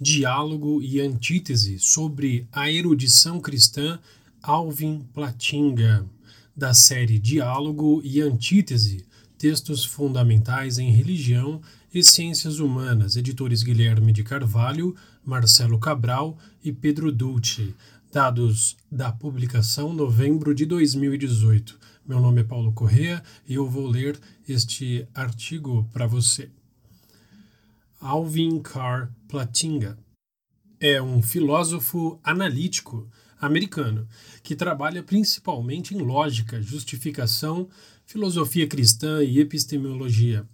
Diálogo e Antítese sobre a erudição cristã Alvin Platinga, da série Diálogo e Antítese, Textos Fundamentais em Religião e Ciências Humanas, editores Guilherme de Carvalho, Marcelo Cabral e Pedro Dulce, dados da publicação novembro de 2018. Meu nome é Paulo Correa e eu vou ler este artigo para você. Alvin Carr Platinga é um filósofo analítico americano que trabalha principalmente em lógica, justificação, filosofia cristã e epistemologia.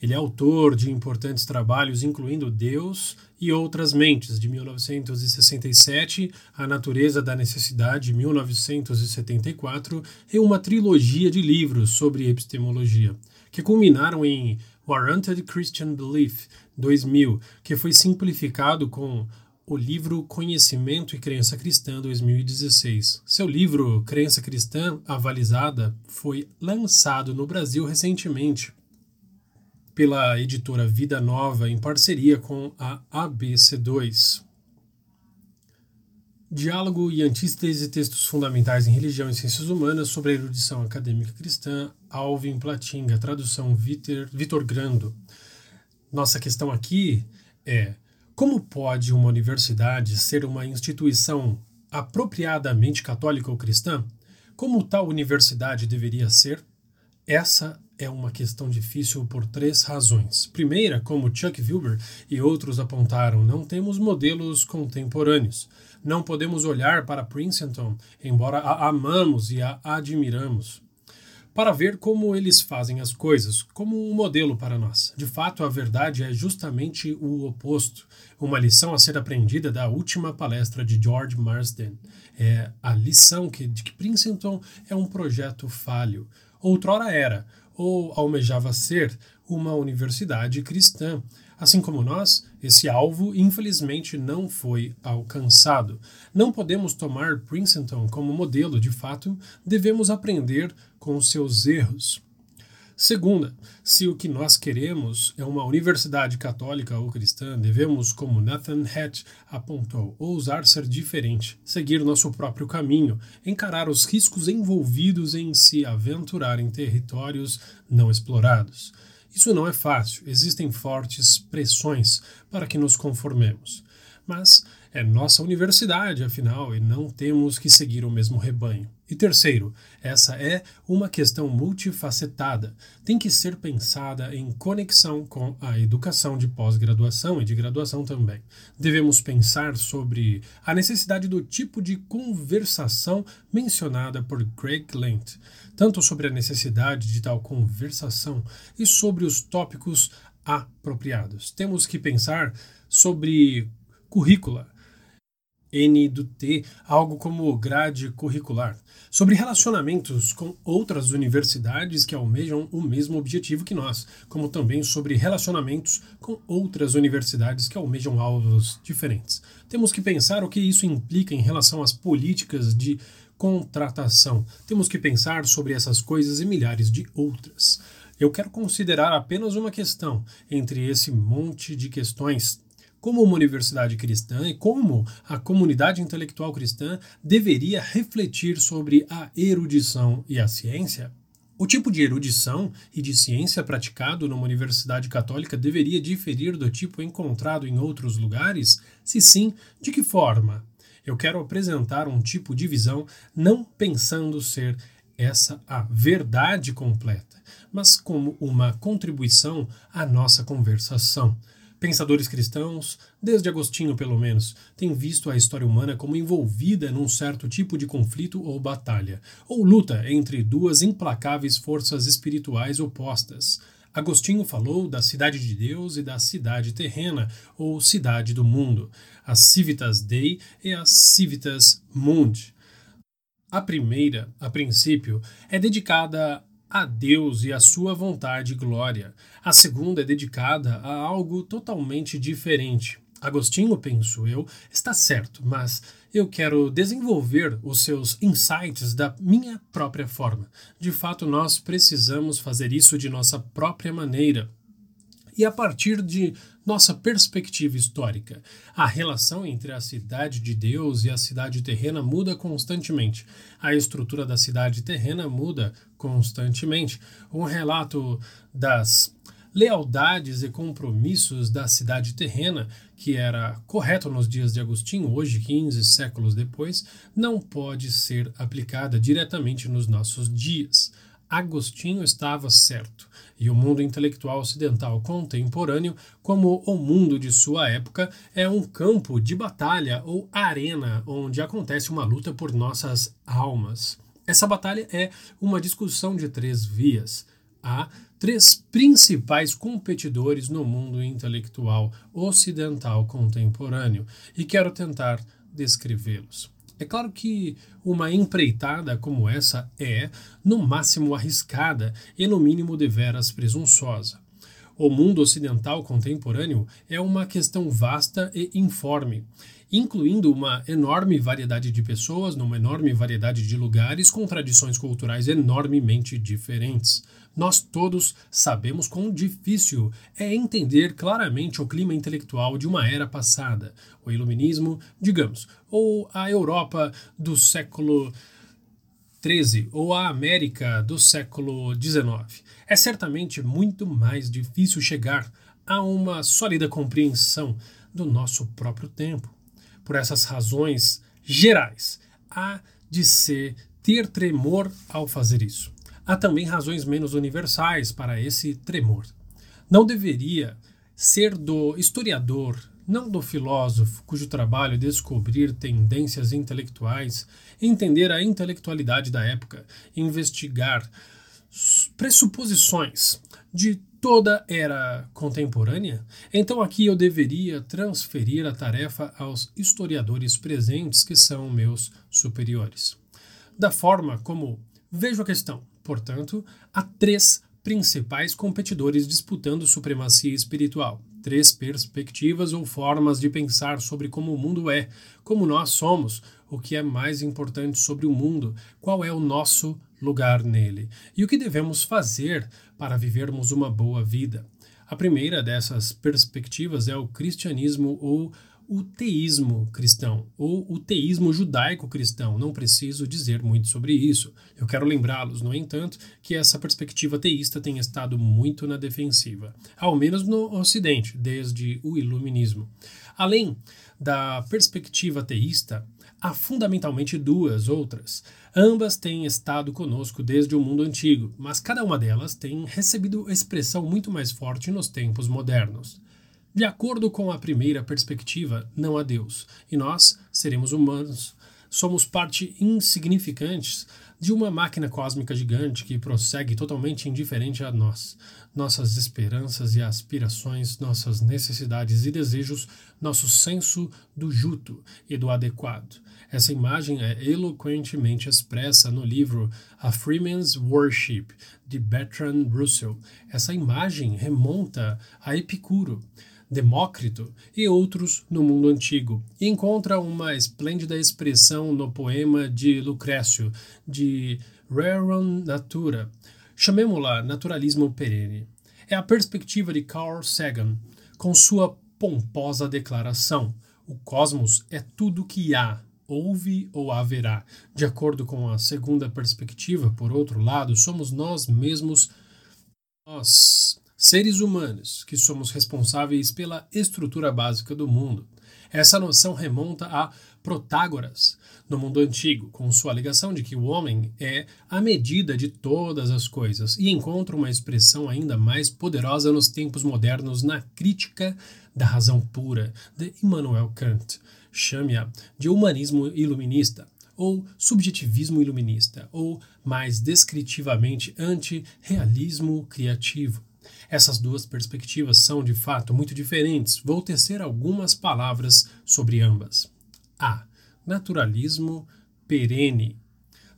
Ele é autor de importantes trabalhos, incluindo Deus e Outras Mentes, de 1967, A Natureza da Necessidade, de 1974, e uma trilogia de livros sobre epistemologia, que culminaram em Warranted Christian Belief, 2000, que foi simplificado com o livro Conhecimento e Crença Cristã 2016. Seu livro Crença Cristã Avalizada foi lançado no Brasil recentemente pela editora Vida Nova em parceria com a ABC2. Diálogo e antítese textos fundamentais em religião e ciências humanas sobre a erudição acadêmica cristã, Alvin Platinga, tradução Vitor Grando. Nossa questão aqui é: como pode uma universidade ser uma instituição apropriadamente católica ou cristã? Como tal universidade deveria ser? Essa é uma questão difícil por três razões. Primeira, como Chuck Wilber e outros apontaram, não temos modelos contemporâneos. Não podemos olhar para Princeton, embora a amamos e a admiramos para ver como eles fazem as coisas, como um modelo para nós. De fato, a verdade é justamente o oposto. Uma lição a ser aprendida da última palestra de George Marsden é a lição que, de que Princeton é um projeto falho. Outrora era, ou almejava ser, uma universidade cristã. Assim como nós, esse alvo infelizmente não foi alcançado. Não podemos tomar Princeton como modelo, de fato, devemos aprender com seus erros. Segunda, se o que nós queremos é uma universidade católica ou cristã, devemos, como Nathan Hatch apontou, ousar ser diferente, seguir nosso próprio caminho, encarar os riscos envolvidos em se aventurar em territórios não explorados. Isso não é fácil, existem fortes pressões para que nos conformemos. Mas é nossa universidade, afinal, e não temos que seguir o mesmo rebanho. E terceiro, essa é uma questão multifacetada. Tem que ser pensada em conexão com a educação de pós-graduação e de graduação também. Devemos pensar sobre a necessidade do tipo de conversação mencionada por Greg Lent, tanto sobre a necessidade de tal conversação e sobre os tópicos apropriados. Temos que pensar sobre currícula N do T, algo como grade curricular, sobre relacionamentos com outras universidades que almejam o mesmo objetivo que nós, como também sobre relacionamentos com outras universidades que almejam alvos diferentes. Temos que pensar o que isso implica em relação às políticas de contratação. Temos que pensar sobre essas coisas e milhares de outras. Eu quero considerar apenas uma questão entre esse monte de questões como uma universidade cristã e como a comunidade intelectual cristã deveria refletir sobre a erudição e a ciência? O tipo de erudição e de ciência praticado numa universidade católica deveria diferir do tipo encontrado em outros lugares? Se sim, de que forma? Eu quero apresentar um tipo de visão não pensando ser essa a verdade completa, mas como uma contribuição à nossa conversação. Pensadores cristãos, desde Agostinho pelo menos, têm visto a história humana como envolvida num certo tipo de conflito ou batalha, ou luta entre duas implacáveis forças espirituais opostas. Agostinho falou da cidade de Deus e da cidade terrena, ou cidade do mundo, as civitas Dei e as civitas Mundi. A primeira, a princípio, é dedicada a Deus e a sua vontade e glória. A segunda é dedicada a algo totalmente diferente. Agostinho, penso eu, está certo, mas eu quero desenvolver os seus insights da minha própria forma. De fato, nós precisamos fazer isso de nossa própria maneira. E a partir de nossa perspectiva histórica. A relação entre a cidade de Deus e a cidade terrena muda constantemente. A estrutura da cidade terrena muda constantemente. Um relato das lealdades e compromissos da cidade terrena, que era correto nos dias de Agostinho, hoje, 15 séculos depois, não pode ser aplicada diretamente nos nossos dias. Agostinho estava certo, e o mundo intelectual ocidental contemporâneo, como o mundo de sua época, é um campo de batalha ou arena onde acontece uma luta por nossas almas. Essa batalha é uma discussão de três vias. Há três principais competidores no mundo intelectual ocidental contemporâneo e quero tentar descrevê-los. É claro que uma empreitada como essa é, no máximo, arriscada e, no mínimo, deveras presunçosa. O mundo ocidental contemporâneo é uma questão vasta e informe, incluindo uma enorme variedade de pessoas numa enorme variedade de lugares com tradições culturais enormemente diferentes. Nós todos sabemos quão difícil é entender claramente o clima intelectual de uma era passada, o iluminismo, digamos, ou a Europa do século XIII ou a América do século XIX. É certamente muito mais difícil chegar a uma sólida compreensão do nosso próprio tempo. Por essas razões gerais, há de ser ter tremor ao fazer isso há também razões menos universais para esse tremor. Não deveria ser do historiador, não do filósofo, cujo trabalho é descobrir tendências intelectuais, entender a intelectualidade da época, investigar pressuposições de toda era contemporânea, então aqui eu deveria transferir a tarefa aos historiadores presentes que são meus superiores. Da forma como vejo a questão, Portanto, há três principais competidores disputando supremacia espiritual. Três perspectivas ou formas de pensar sobre como o mundo é, como nós somos, o que é mais importante sobre o mundo, qual é o nosso lugar nele e o que devemos fazer para vivermos uma boa vida. A primeira dessas perspectivas é o cristianismo ou o teísmo cristão ou o teísmo judaico-cristão. Não preciso dizer muito sobre isso. Eu quero lembrá-los, no entanto, que essa perspectiva teísta tem estado muito na defensiva, ao menos no Ocidente, desde o Iluminismo. Além da perspectiva teísta, há fundamentalmente duas outras. Ambas têm estado conosco desde o mundo antigo, mas cada uma delas tem recebido expressão muito mais forte nos tempos modernos. De acordo com a primeira perspectiva, não há Deus, e nós, seremos humanos, somos parte insignificante de uma máquina cósmica gigante que prossegue totalmente indiferente a nós. Nossas esperanças e aspirações, nossas necessidades e desejos, nosso senso do justo e do adequado. Essa imagem é eloquentemente expressa no livro A Freeman's Worship, de Bertrand Russell. Essa imagem remonta a Epicuro Demócrito e outros no mundo antigo, e encontra uma esplêndida expressão no poema de Lucrécio, de Rerum Natura. Chamemos-la naturalismo perene. É a perspectiva de Carl Sagan, com sua pomposa declaração: o cosmos é tudo que há, houve ou haverá. De acordo com a segunda perspectiva, por outro lado, somos nós mesmos nós seres humanos que somos responsáveis pela estrutura básica do mundo. Essa noção remonta a Protágoras, no mundo antigo, com sua alegação de que o homem é a medida de todas as coisas, e encontra uma expressão ainda mais poderosa nos tempos modernos na crítica da razão pura de Immanuel Kant. Chame-a de humanismo iluminista, ou subjetivismo iluminista, ou, mais descritivamente, anti-realismo criativo. Essas duas perspectivas são, de fato, muito diferentes. Vou tecer algumas palavras sobre ambas. A. Naturalismo perene.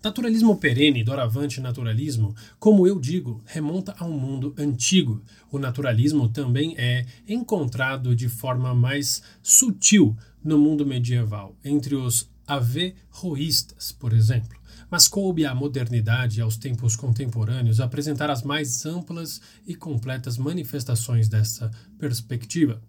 Naturalismo perene, doravante naturalismo, como eu digo, remonta ao mundo antigo. O naturalismo também é encontrado de forma mais sutil no mundo medieval, entre os averroístas, por exemplo mas coube à modernidade e aos tempos contemporâneos apresentar as mais amplas e completas manifestações dessa perspectiva.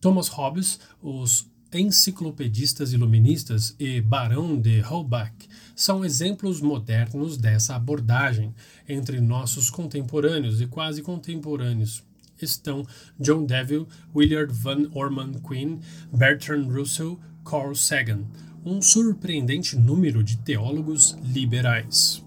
Thomas Hobbes, os enciclopedistas iluministas e Barão de Holbach são exemplos modernos dessa abordagem. Entre nossos contemporâneos e quase contemporâneos estão John Deville, Willard Van Orman Quinn, Bertrand Russell, Carl Sagan, um surpreendente número de teólogos liberais.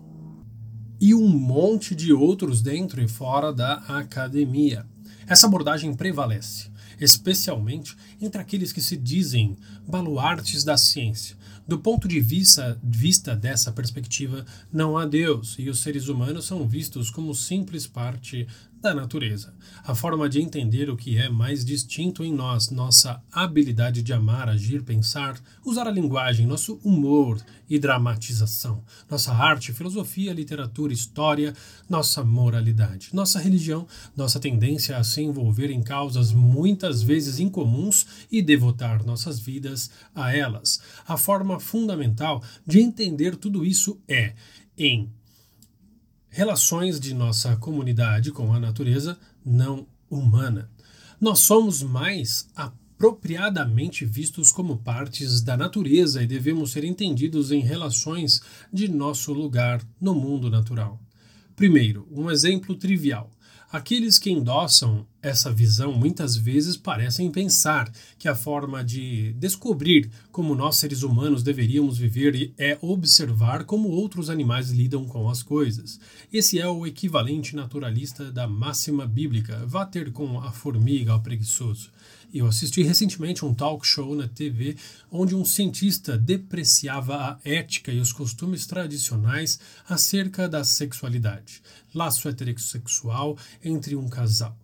E um monte de outros dentro e fora da academia. Essa abordagem prevalece especialmente entre aqueles que se dizem baluartes da ciência. Do ponto de vista, vista dessa perspectiva, não há Deus e os seres humanos são vistos como simples parte da natureza. A forma de entender o que é mais distinto em nós, nossa habilidade de amar, agir, pensar, usar a linguagem, nosso humor e dramatização, nossa arte, filosofia, literatura, história, nossa moralidade, nossa religião, nossa tendência a se envolver em causas muitas vezes incomuns e devotar nossas vidas a elas. A forma fundamental de entender tudo isso é em relações de nossa comunidade com a natureza não humana. Nós somos mais apropriadamente vistos como partes da natureza e devemos ser entendidos em relações de nosso lugar no mundo natural. Primeiro, um exemplo trivial. Aqueles que endossam essa visão muitas vezes parecem pensar que a forma de descobrir como nós seres humanos deveríamos viver é observar como outros animais lidam com as coisas. Esse é o equivalente naturalista da máxima bíblica: vá ter com a formiga ao preguiçoso. Eu assisti recentemente um talk show na TV onde um cientista depreciava a ética e os costumes tradicionais acerca da sexualidade, laço heterossexual entre um casal.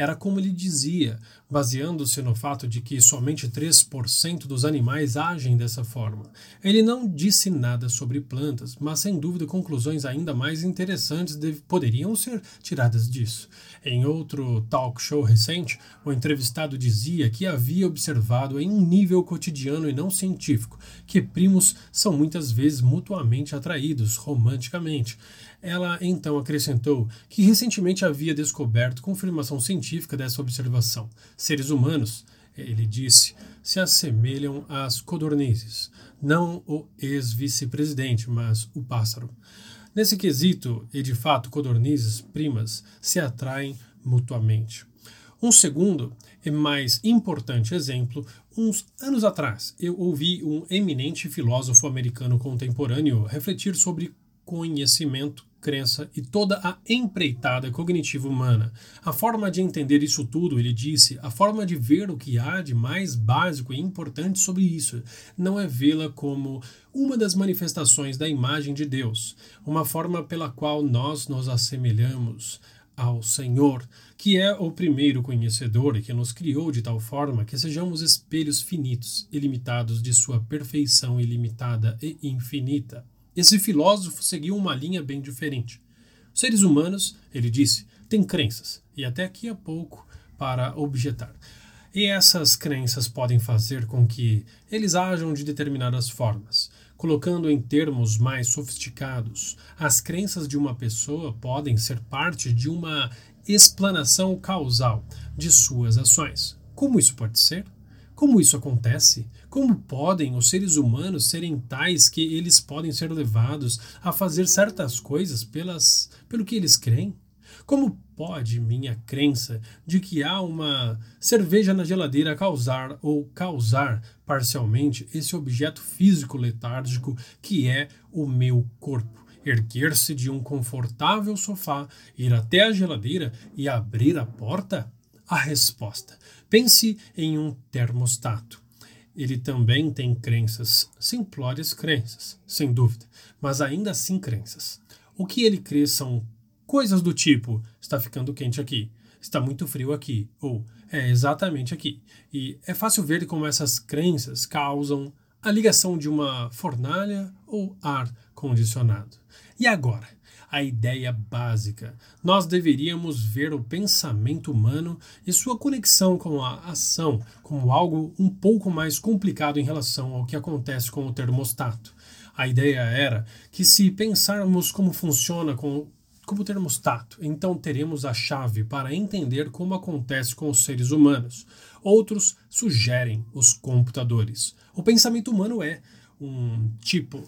Era como ele dizia, baseando-se no fato de que somente 3% dos animais agem dessa forma. Ele não disse nada sobre plantas, mas sem dúvida conclusões ainda mais interessantes poderiam ser tiradas disso. Em outro talk show recente, o entrevistado dizia que havia observado em um nível cotidiano e não científico que primos são muitas vezes mutuamente atraídos romanticamente. Ela então acrescentou que recentemente havia descoberto confirmação científica dessa observação. Seres humanos, ele disse, se assemelham às codornizes, não o ex-vice-presidente, mas o pássaro. Nesse quesito, e de fato codornizes primas se atraem mutuamente. Um segundo e mais importante exemplo, uns anos atrás, eu ouvi um eminente filósofo americano contemporâneo refletir sobre conhecimento crença e toda a empreitada cognitiva humana. A forma de entender isso tudo, ele disse, a forma de ver o que há de mais básico e importante sobre isso, não é vê-la como uma das manifestações da imagem de Deus, uma forma pela qual nós nos assemelhamos ao Senhor, que é o primeiro conhecedor e que nos criou de tal forma que sejamos espelhos finitos, ilimitados de sua perfeição ilimitada e infinita. Esse filósofo seguiu uma linha bem diferente. Os seres humanos, ele disse, têm crenças, e até aqui a pouco para objetar. E essas crenças podem fazer com que eles ajam de determinadas formas. Colocando em termos mais sofisticados, as crenças de uma pessoa podem ser parte de uma explanação causal de suas ações. Como isso pode ser? Como isso acontece? Como podem os seres humanos serem tais que eles podem ser levados a fazer certas coisas pelas, pelo que eles creem? Como pode minha crença de que há uma cerveja na geladeira causar ou causar parcialmente esse objeto físico letárgico que é o meu corpo? Erguer-se de um confortável sofá, ir até a geladeira e abrir a porta? A resposta Pense em um termostato. Ele também tem crenças, simplórias crenças, sem dúvida, mas ainda assim crenças. O que ele crê são coisas do tipo: está ficando quente aqui, está muito frio aqui, ou é exatamente aqui. E é fácil ver como essas crenças causam a ligação de uma fornalha ou ar condicionado. E agora? A ideia básica. Nós deveríamos ver o pensamento humano e sua conexão com a ação como algo um pouco mais complicado em relação ao que acontece com o termostato. A ideia era que, se pensarmos como funciona com como termostato, então teremos a chave para entender como acontece com os seres humanos. Outros sugerem os computadores. O pensamento humano é um tipo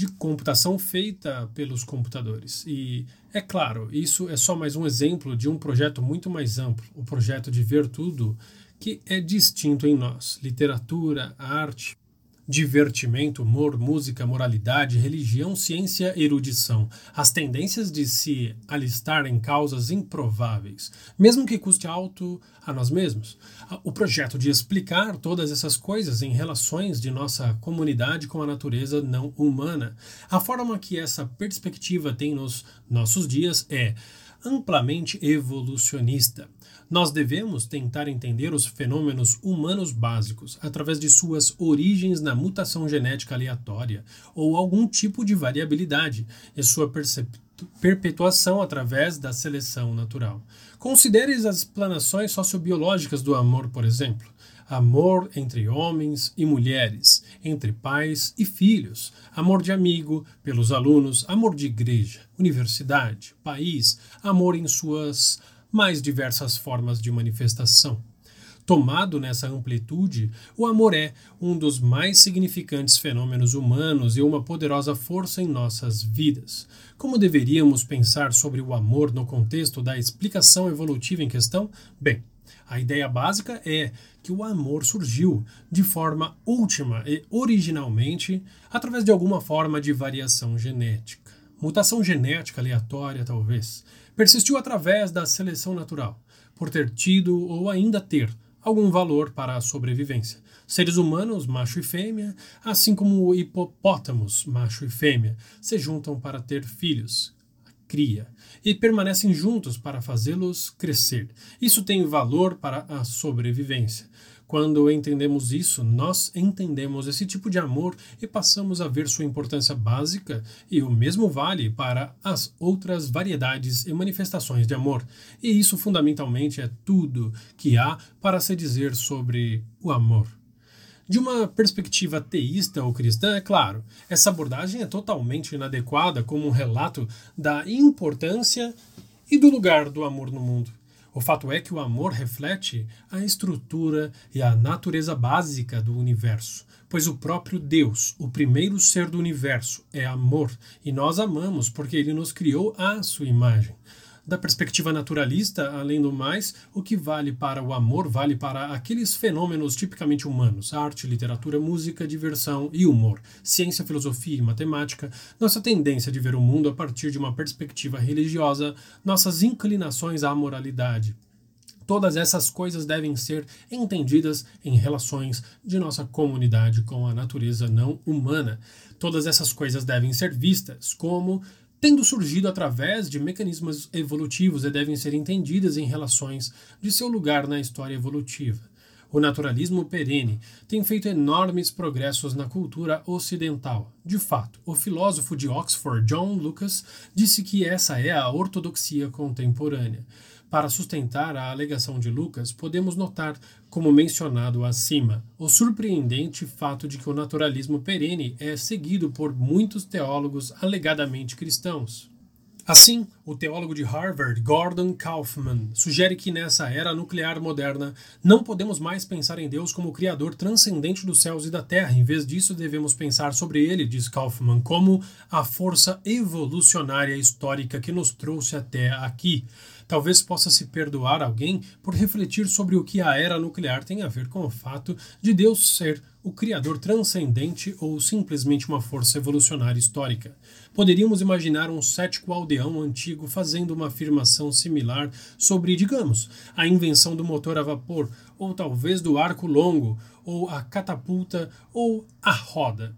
de computação feita pelos computadores. E é claro, isso é só mais um exemplo de um projeto muito mais amplo, o projeto de ver tudo que é distinto em nós: literatura, arte, divertimento, humor, música, moralidade, religião, ciência, erudição, as tendências de se alistar em causas improváveis, mesmo que custe alto a nós mesmos. O projeto de explicar todas essas coisas em relações de nossa comunidade com a natureza não humana. A forma que essa perspectiva tem nos nossos dias é amplamente evolucionista. Nós devemos tentar entender os fenômenos humanos básicos através de suas origens na mutação genética aleatória ou algum tipo de variabilidade e sua perpetuação através da seleção natural. Considere as explanações sociobiológicas do amor, por exemplo. Amor entre homens e mulheres, entre pais e filhos, amor de amigo pelos alunos, amor de igreja, universidade, país, amor em suas mais diversas formas de manifestação. Tomado nessa amplitude, o amor é um dos mais significantes fenômenos humanos e uma poderosa força em nossas vidas. Como deveríamos pensar sobre o amor no contexto da explicação evolutiva em questão? Bem, a ideia básica é que o amor surgiu de forma última e originalmente através de alguma forma de variação genética. Mutação genética aleatória, talvez. Persistiu através da seleção natural, por ter tido ou ainda ter algum valor para a sobrevivência. Seres humanos, macho e fêmea, assim como hipopótamos, macho e fêmea, se juntam para ter filhos, cria e permanecem juntos para fazê-los crescer. Isso tem valor para a sobrevivência. Quando entendemos isso, nós entendemos esse tipo de amor e passamos a ver sua importância básica, e o mesmo vale para as outras variedades e manifestações de amor. E isso fundamentalmente é tudo que há para se dizer sobre o amor. De uma perspectiva teísta ou cristã, é claro, essa abordagem é totalmente inadequada como um relato da importância e do lugar do amor no mundo. O fato é que o amor reflete a estrutura e a natureza básica do universo, pois o próprio Deus, o primeiro ser do universo, é amor, e nós amamos porque ele nos criou à sua imagem. Da perspectiva naturalista, além do mais, o que vale para o amor vale para aqueles fenômenos tipicamente humanos: arte, literatura, música, diversão e humor, ciência, filosofia e matemática, nossa tendência de ver o mundo a partir de uma perspectiva religiosa, nossas inclinações à moralidade. Todas essas coisas devem ser entendidas em relações de nossa comunidade com a natureza não humana. Todas essas coisas devem ser vistas como tendo surgido através de mecanismos evolutivos e devem ser entendidas em relações de seu lugar na história evolutiva. O naturalismo perene tem feito enormes progressos na cultura ocidental. De fato, o filósofo de Oxford, John Lucas, disse que essa é a ortodoxia contemporânea. Para sustentar a alegação de Lucas, podemos notar, como mencionado acima, o surpreendente fato de que o naturalismo perene é seguido por muitos teólogos alegadamente cristãos. Assim, o teólogo de Harvard, Gordon Kaufman, sugere que nessa era nuclear moderna não podemos mais pensar em Deus como criador transcendente dos céus e da terra. Em vez disso, devemos pensar sobre ele, diz Kaufman, como a força evolucionária histórica que nos trouxe até aqui. Talvez possa se perdoar alguém por refletir sobre o que a era nuclear tem a ver com o fato de Deus ser o criador transcendente ou simplesmente uma força evolucionária histórica. Poderíamos imaginar um cético aldeão antigo fazendo uma afirmação similar sobre, digamos, a invenção do motor a vapor, ou talvez do arco longo, ou a catapulta, ou a roda.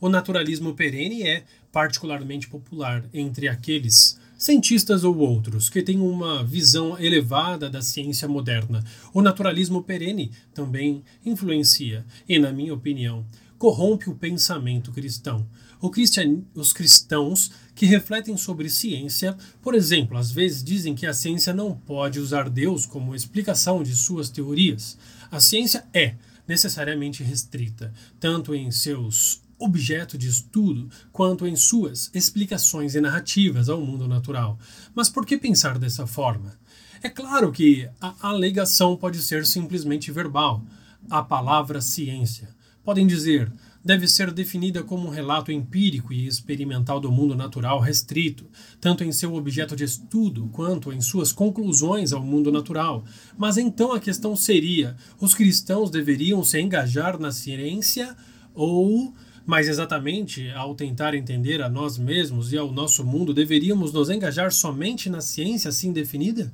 O naturalismo perene é particularmente popular entre aqueles cientistas ou outros que têm uma visão elevada da ciência moderna. O naturalismo perene também influencia e, na minha opinião, corrompe o pensamento cristão. Cristian... Os cristãos que refletem sobre ciência, por exemplo, às vezes dizem que a ciência não pode usar Deus como explicação de suas teorias. A ciência é necessariamente restrita, tanto em seus objeto de estudo quanto em suas explicações e narrativas ao mundo natural. Mas por que pensar dessa forma? É claro que a alegação pode ser simplesmente verbal. A palavra ciência. Podem dizer, deve ser definida como um relato empírico e experimental do mundo natural restrito, tanto em seu objeto de estudo quanto em suas conclusões ao mundo natural. Mas então a questão seria: os cristãos deveriam se engajar na ciência ou mais exatamente, ao tentar entender a nós mesmos e ao nosso mundo, deveríamos nos engajar somente na ciência assim definida?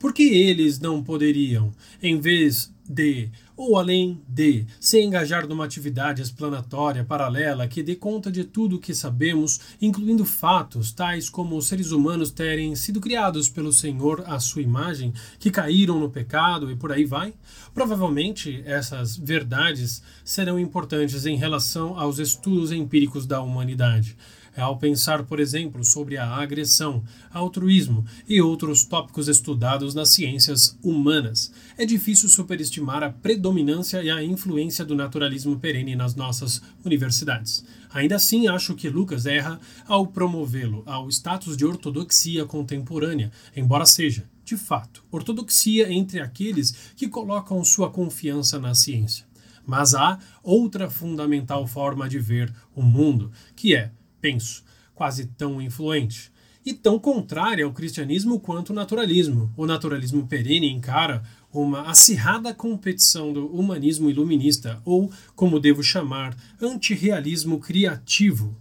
Por que eles não poderiam, em vez de, ou além de, se engajar numa atividade explanatória paralela que dê conta de tudo o que sabemos, incluindo fatos tais como os seres humanos terem sido criados pelo Senhor à sua imagem, que caíram no pecado e por aí vai? Provavelmente essas verdades serão importantes em relação aos estudos empíricos da humanidade ao pensar, por exemplo, sobre a agressão, altruísmo e outros tópicos estudados nas ciências humanas. É difícil superestimar a predominância e a influência do naturalismo perene nas nossas universidades. Ainda assim, acho que Lucas erra ao promovê-lo ao status de ortodoxia contemporânea, embora seja, de fato, ortodoxia entre aqueles que colocam sua confiança na ciência. Mas há outra fundamental forma de ver o mundo, que é penso, quase tão influente e tão contrária ao cristianismo quanto o naturalismo. O naturalismo perene encara uma acirrada competição do humanismo iluminista, ou, como devo chamar, antirrealismo criativo.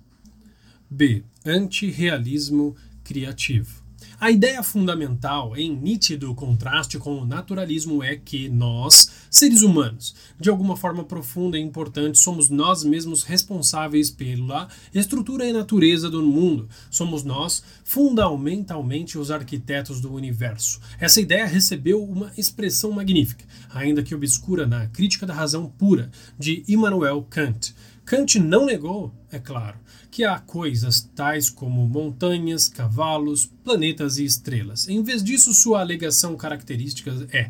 B. Antirrealismo criativo. A ideia fundamental, em nítido contraste com o naturalismo, é que nós, seres humanos, de alguma forma profunda e importante, somos nós mesmos responsáveis pela estrutura e natureza do mundo. Somos nós, fundamentalmente, os arquitetos do universo. Essa ideia recebeu uma expressão magnífica, ainda que obscura na Crítica da Razão Pura, de Immanuel Kant. Kant não negou, é claro, que há coisas tais como montanhas, cavalos, planetas e estrelas. Em vez disso, sua alegação característica é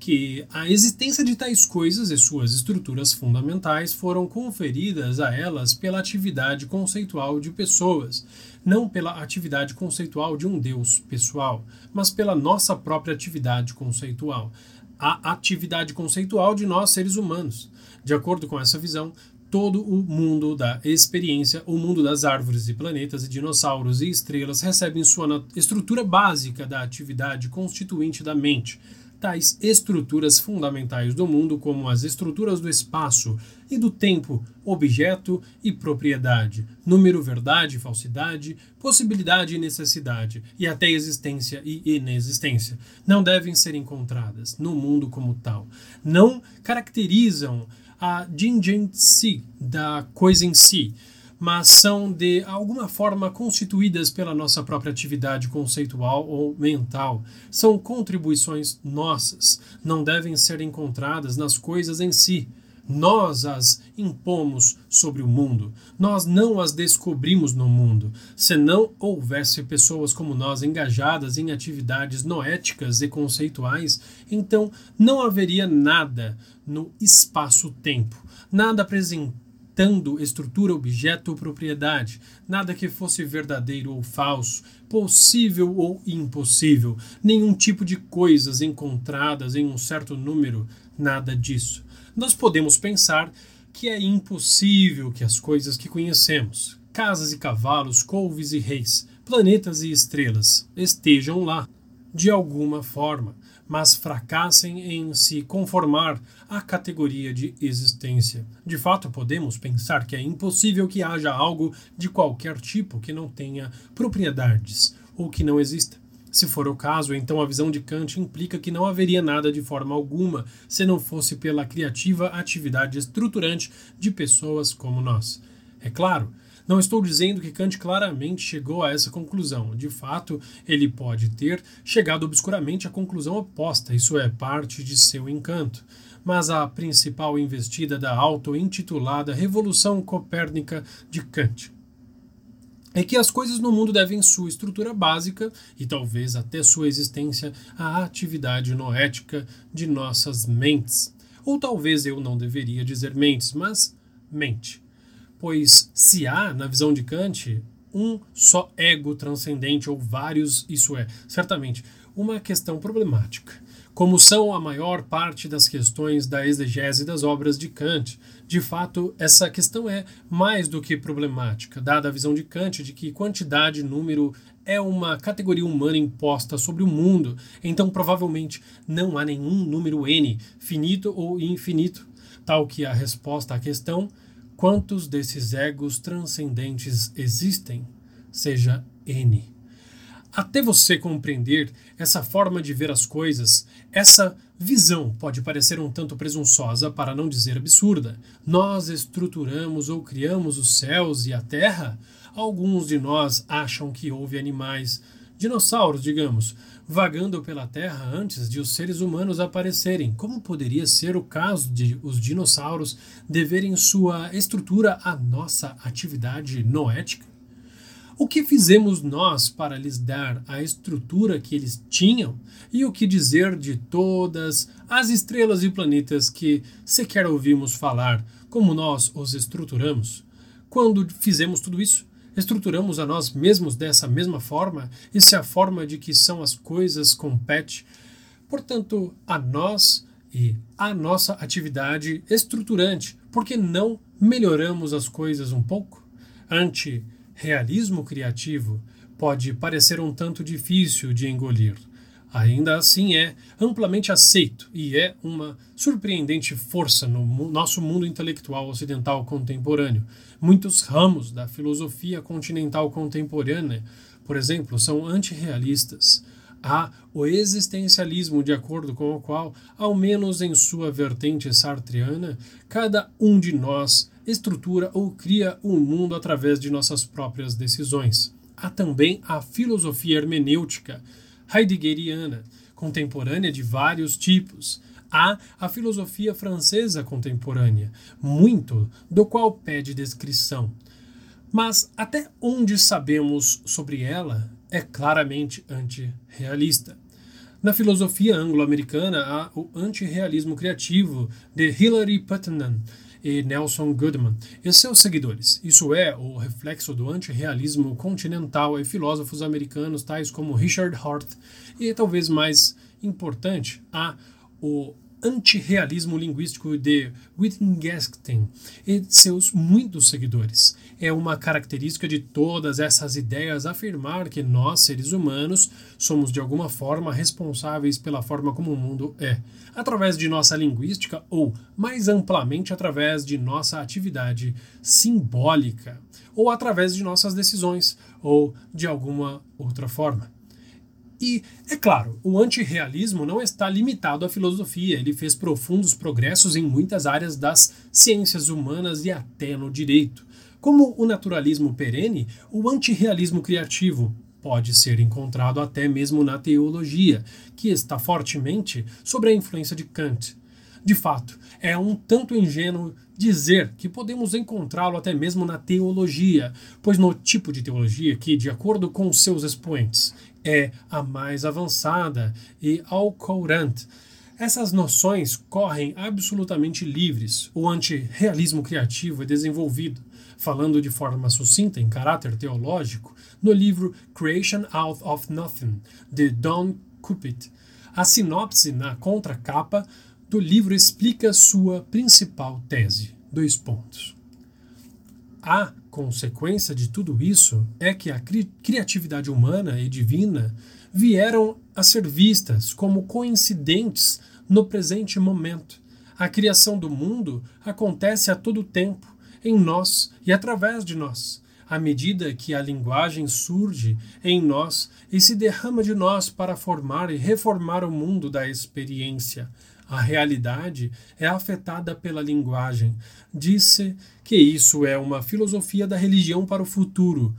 que a existência de tais coisas e suas estruturas fundamentais foram conferidas a elas pela atividade conceitual de pessoas, não pela atividade conceitual de um Deus pessoal, mas pela nossa própria atividade conceitual, a atividade conceitual de nós seres humanos. De acordo com essa visão, todo o mundo da experiência, o mundo das árvores e planetas e dinossauros e estrelas recebem sua estrutura básica da atividade constituinte da mente, tais estruturas fundamentais do mundo como as estruturas do espaço e do tempo, objeto e propriedade, número, verdade, falsidade, possibilidade e necessidade, e até existência e inexistência, não devem ser encontradas no mundo como tal. Não caracterizam a si da coisa em si, mas são de alguma forma constituídas pela nossa própria atividade conceitual ou mental. São contribuições nossas, não devem ser encontradas nas coisas em si. Nós as impomos sobre o mundo. Nós não as descobrimos no mundo. Se não houvesse pessoas como nós engajadas em atividades noéticas e conceituais, então não haveria nada no espaço-tempo, nada apresentando estrutura, objeto ou propriedade, nada que fosse verdadeiro ou falso, possível ou impossível, nenhum tipo de coisas encontradas em um certo número, nada disso nós podemos pensar que é impossível que as coisas que conhecemos, casas e cavalos, couves e reis, planetas e estrelas, estejam lá, de alguma forma, mas fracassem em se conformar à categoria de existência. De fato, podemos pensar que é impossível que haja algo de qualquer tipo que não tenha propriedades ou que não exista. Se for o caso, então a visão de Kant implica que não haveria nada de forma alguma se não fosse pela criativa atividade estruturante de pessoas como nós. É claro, não estou dizendo que Kant claramente chegou a essa conclusão. De fato, ele pode ter chegado obscuramente à conclusão oposta, isso é parte de seu encanto. Mas a principal investida da auto-intitulada Revolução Copérnica de Kant é que as coisas no mundo devem sua estrutura básica e talvez até sua existência à atividade noética de nossas mentes. Ou talvez eu não deveria dizer mentes, mas mente. pois se há, na visão de Kant, um só ego transcendente ou vários, isso é, certamente, uma questão problemática. Como são a maior parte das questões da exegese das obras de Kant, de fato, essa questão é mais do que problemática, dada a visão de Kant de que quantidade e número é uma categoria humana imposta sobre o mundo, então provavelmente não há nenhum número n, finito ou infinito, tal que a resposta à questão quantos desses egos transcendentes existem, seja N. Até você compreender essa forma de ver as coisas, essa visão pode parecer um tanto presunçosa, para não dizer absurda. Nós estruturamos ou criamos os céus e a terra? Alguns de nós acham que houve animais, dinossauros, digamos, vagando pela Terra antes de os seres humanos aparecerem. Como poderia ser o caso de os dinossauros deverem sua estrutura à nossa atividade noética? O que fizemos nós para lhes dar a estrutura que eles tinham? E o que dizer de todas as estrelas e planetas que sequer ouvimos falar, como nós os estruturamos? Quando fizemos tudo isso, estruturamos a nós mesmos dessa mesma forma, e se a forma de que são as coisas compete, portanto, a nós e a nossa atividade estruturante, porque não melhoramos as coisas um pouco? Anti-realismo criativo pode parecer um tanto difícil de engolir. Ainda assim é amplamente aceito e é uma surpreendente força no nosso mundo intelectual ocidental contemporâneo, Muitos ramos da filosofia continental contemporânea, por exemplo, são antirrealistas. Há o existencialismo, de acordo com o qual, ao menos em sua vertente sartreana, cada um de nós estrutura ou cria o um mundo através de nossas próprias decisões. Há também a filosofia hermenêutica heideggeriana, contemporânea de vários tipos, há a filosofia francesa contemporânea, muito do qual pede descrição. Mas até onde sabemos sobre ela é claramente antirrealista. Na filosofia anglo-americana há o antirrealismo criativo de Hilary Putnam e Nelson Goodman e seus seguidores. Isso é o reflexo do antirrealismo continental e filósofos americanos tais como Richard Hart e talvez mais importante, há o antirrealismo linguístico de Wittgenstein e seus muitos seguidores. É uma característica de todas essas ideias afirmar que nós, seres humanos, somos de alguma forma responsáveis pela forma como o mundo é, através de nossa linguística ou, mais amplamente, através de nossa atividade simbólica, ou através de nossas decisões, ou de alguma outra forma. E, é claro, o antirrealismo não está limitado à filosofia, ele fez profundos progressos em muitas áreas das ciências humanas e até no direito. Como o naturalismo perene, o antirrealismo criativo pode ser encontrado até mesmo na teologia, que está fortemente sob a influência de Kant. De fato, é um tanto ingênuo dizer que podemos encontrá-lo até mesmo na teologia, pois no tipo de teologia que, de acordo com seus expoentes, é a mais avançada e alcourante. Essas noções correm absolutamente livres. O antirrealismo criativo é desenvolvido, falando de forma sucinta em caráter teológico, no livro Creation Out of Nothing, de Don Cupitt. A sinopse na contracapa do livro explica sua principal tese. Dois pontos. A consequência de tudo isso é que a cri criatividade humana e divina vieram a ser vistas como coincidentes no presente momento. A criação do mundo acontece a todo tempo, em nós e através de nós, à medida que a linguagem surge em nós e se derrama de nós para formar e reformar o mundo da experiência. A realidade é afetada pela linguagem. Disse que isso é uma filosofia da religião para o futuro.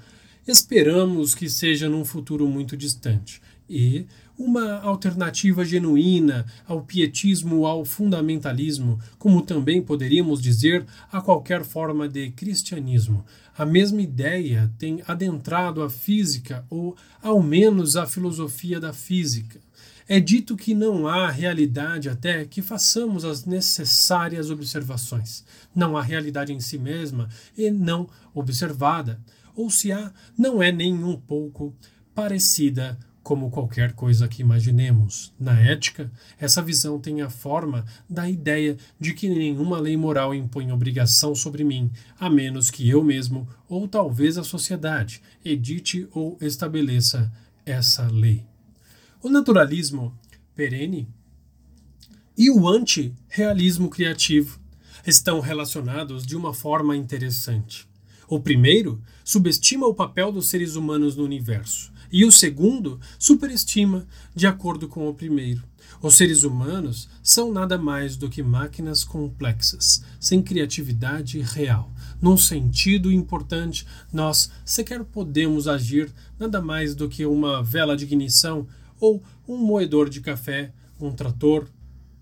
Esperamos que seja num futuro muito distante. E uma alternativa genuína ao pietismo, ao fundamentalismo, como também poderíamos dizer a qualquer forma de cristianismo. A mesma ideia tem adentrado a física, ou ao menos a filosofia da física. É dito que não há realidade até que façamos as necessárias observações. Não há realidade em si mesma e não observada. Ou se há, não é nem um pouco parecida como qualquer coisa que imaginemos. Na ética, essa visão tem a forma da ideia de que nenhuma lei moral impõe obrigação sobre mim, a menos que eu mesmo, ou talvez a sociedade, edite ou estabeleça essa lei. O naturalismo perene e o anti-realismo criativo estão relacionados de uma forma interessante. O primeiro subestima o papel dos seres humanos no universo, e o segundo superestima, de acordo com o primeiro. Os seres humanos são nada mais do que máquinas complexas, sem criatividade real. Num sentido importante, nós sequer podemos agir nada mais do que uma vela de ignição ou um moedor de café, um trator,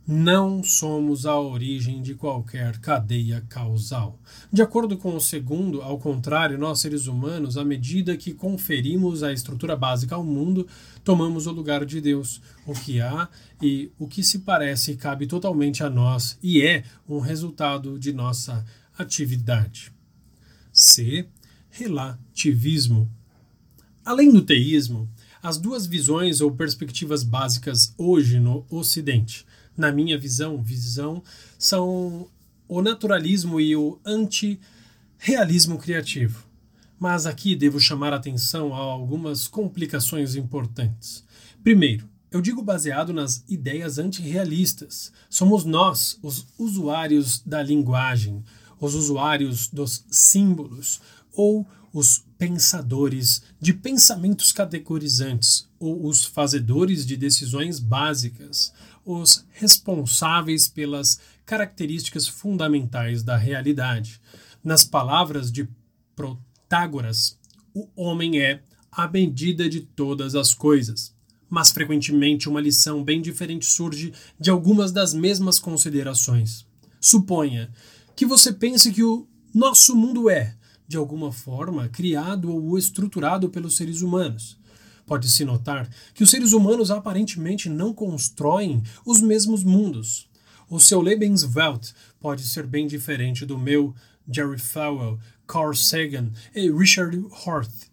não somos a origem de qualquer cadeia causal. De acordo com o segundo, ao contrário, nós seres humanos, à medida que conferimos a estrutura básica ao mundo, tomamos o lugar de Deus. O que há e o que se parece cabe totalmente a nós e é um resultado de nossa atividade. C. Relativismo. Além do teísmo, as duas visões ou perspectivas básicas hoje no Ocidente na minha visão, visão são o naturalismo e o anti-realismo criativo. Mas aqui devo chamar atenção a algumas complicações importantes. Primeiro, eu digo baseado nas ideias antirrealistas. Somos nós, os usuários da linguagem, os usuários dos símbolos ou os pensadores de pensamentos categorizantes ou os fazedores de decisões básicas os responsáveis pelas características fundamentais da realidade. Nas palavras de Protágoras, o homem é a medida de todas as coisas. Mas frequentemente uma lição bem diferente surge de algumas das mesmas considerações. Suponha que você pense que o nosso mundo é, de alguma forma, criado ou estruturado pelos seres humanos. Pode-se notar que os seres humanos aparentemente não constroem os mesmos mundos. O seu Lebenswelt pode ser bem diferente do meu, Jerry Falwell, Carl Sagan e Richard Horth.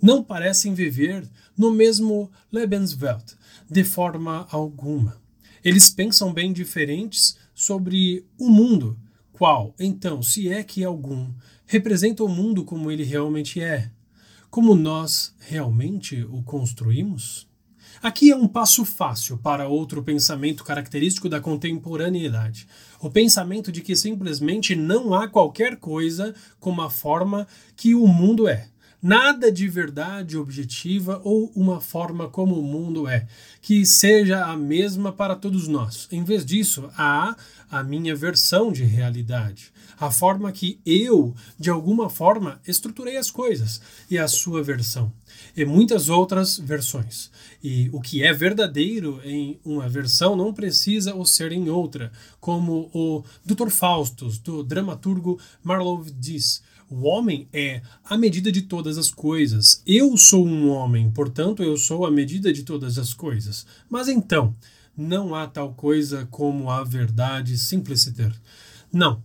Não parecem viver no mesmo Lebenswelt, de forma alguma. Eles pensam bem diferentes sobre o mundo, qual, então, se é que algum, representa o mundo como ele realmente é como nós realmente o construímos? Aqui é um passo fácil para outro pensamento característico da contemporaneidade. O pensamento de que simplesmente não há qualquer coisa como a forma que o mundo é. Nada de verdade objetiva ou uma forma como o mundo é, que seja a mesma para todos nós. Em vez disso, há a minha versão de realidade, a forma que eu, de alguma forma, estruturei as coisas, e a sua versão, e muitas outras versões. E o que é verdadeiro em uma versão não precisa o ser em outra, como o Dr. Faustus, do dramaturgo Marlowe diz o homem é a medida de todas as coisas. Eu sou um homem, portanto, eu sou a medida de todas as coisas. Mas então, não há tal coisa como a verdade simpliciter. Não,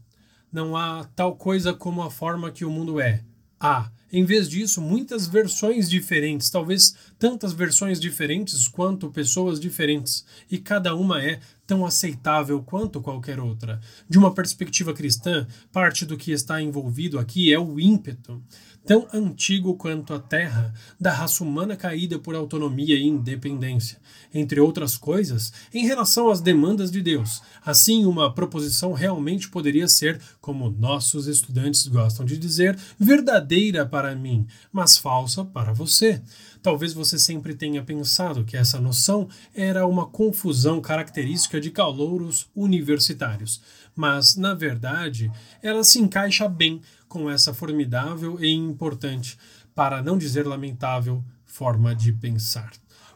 não há tal coisa como a forma que o mundo é. Há, em vez disso, muitas versões diferentes, talvez tantas versões diferentes quanto pessoas diferentes, e cada uma é tão aceitável quanto qualquer outra. De uma perspectiva cristã, parte do que está envolvido aqui é o ímpeto, tão antigo quanto a terra, da raça humana caída por autonomia e independência, entre outras coisas, em relação às demandas de Deus. Assim, uma proposição realmente poderia ser, como nossos estudantes gostam de dizer, verdadeira para mim, mas falsa para você. Talvez você sempre tenha pensado que essa noção era uma confusão característica de calouros universitários, mas, na verdade, ela se encaixa bem com essa formidável e importante, para não dizer lamentável, forma de pensar.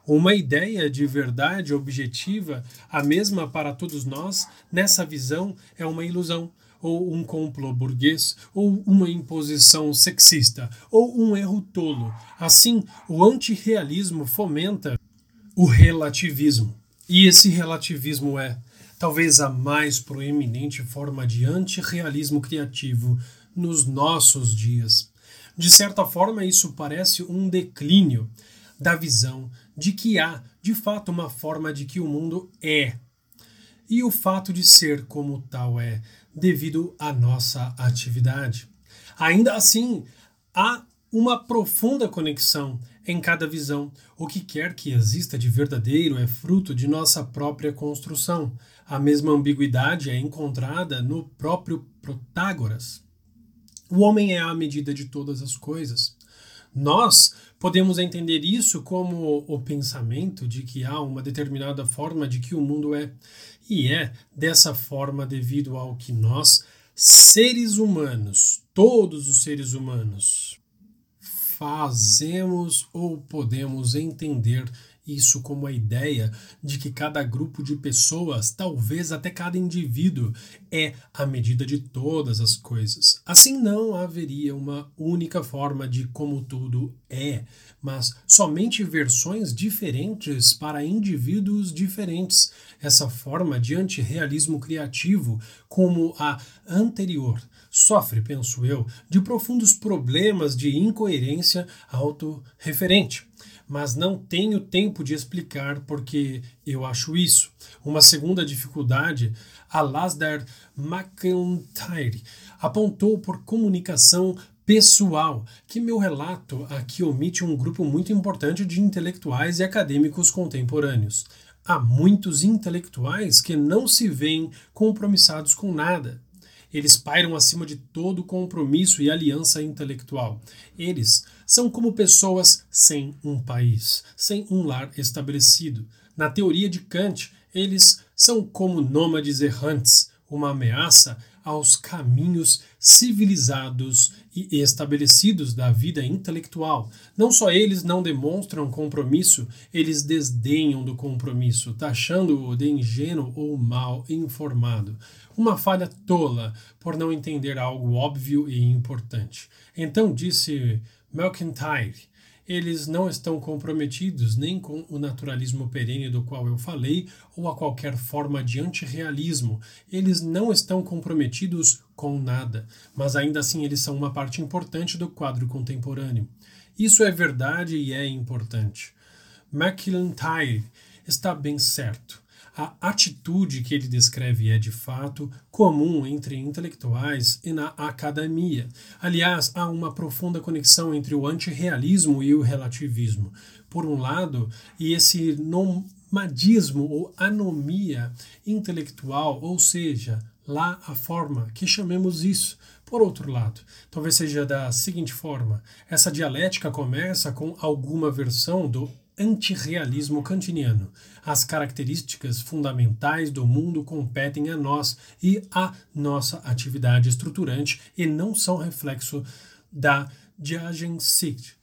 Uma ideia de verdade objetiva, a mesma para todos nós, nessa visão é uma ilusão ou um complô burguês, ou uma imposição sexista, ou um erro tolo. Assim, o antirrealismo fomenta o relativismo. E esse relativismo é talvez a mais proeminente forma de antirrealismo criativo nos nossos dias. De certa forma, isso parece um declínio da visão de que há, de fato, uma forma de que o mundo é. E o fato de ser como tal é devido à nossa atividade. Ainda assim, há uma profunda conexão em cada visão. O que quer que exista de verdadeiro é fruto de nossa própria construção. A mesma ambiguidade é encontrada no próprio Protágoras. O homem é a medida de todas as coisas. Nós podemos entender isso como o pensamento de que há uma determinada forma de que o mundo é, e é dessa forma devido ao que nós, seres humanos, todos os seres humanos, fazemos ou podemos entender isso como a ideia de que cada grupo de pessoas, talvez até cada indivíduo, é a medida de todas as coisas. Assim não haveria uma única forma de como tudo é, mas somente versões diferentes para indivíduos diferentes. Essa forma de antirrealismo criativo, como a anterior, sofre, penso eu, de profundos problemas de incoerência autorreferente mas não tenho tempo de explicar porque eu acho isso. Uma segunda dificuldade, Alasdair McIntyre apontou por comunicação pessoal, que meu relato aqui omite um grupo muito importante de intelectuais e acadêmicos contemporâneos. Há muitos intelectuais que não se veem compromissados com nada. Eles pairam acima de todo compromisso e aliança intelectual. Eles são como pessoas sem um país, sem um lar estabelecido. Na teoria de Kant, eles são como nômades errantes, uma ameaça aos caminhos civilizados e estabelecidos da vida intelectual. Não só eles não demonstram compromisso, eles desdenham do compromisso, taxando-o de ingênuo ou mal informado. Uma falha tola por não entender algo óbvio e importante. Então disse McIntyre eles não estão comprometidos nem com o naturalismo perene do qual eu falei ou a qualquer forma de antirrealismo. Eles não estão comprometidos com nada, mas ainda assim eles são uma parte importante do quadro contemporâneo. Isso é verdade e é importante. McIntyre está bem certo. A atitude que ele descreve é, de fato, comum entre intelectuais e na academia. Aliás, há uma profunda conexão entre o antirrealismo e o relativismo. Por um lado, e esse nomadismo ou anomia intelectual, ou seja, lá a forma que chamemos isso. Por outro lado, talvez seja da seguinte forma: essa dialética começa com alguma versão do antirrealismo kantiniano. As características fundamentais do mundo competem a nós e a nossa atividade estruturante e não são reflexo da Diagensicht.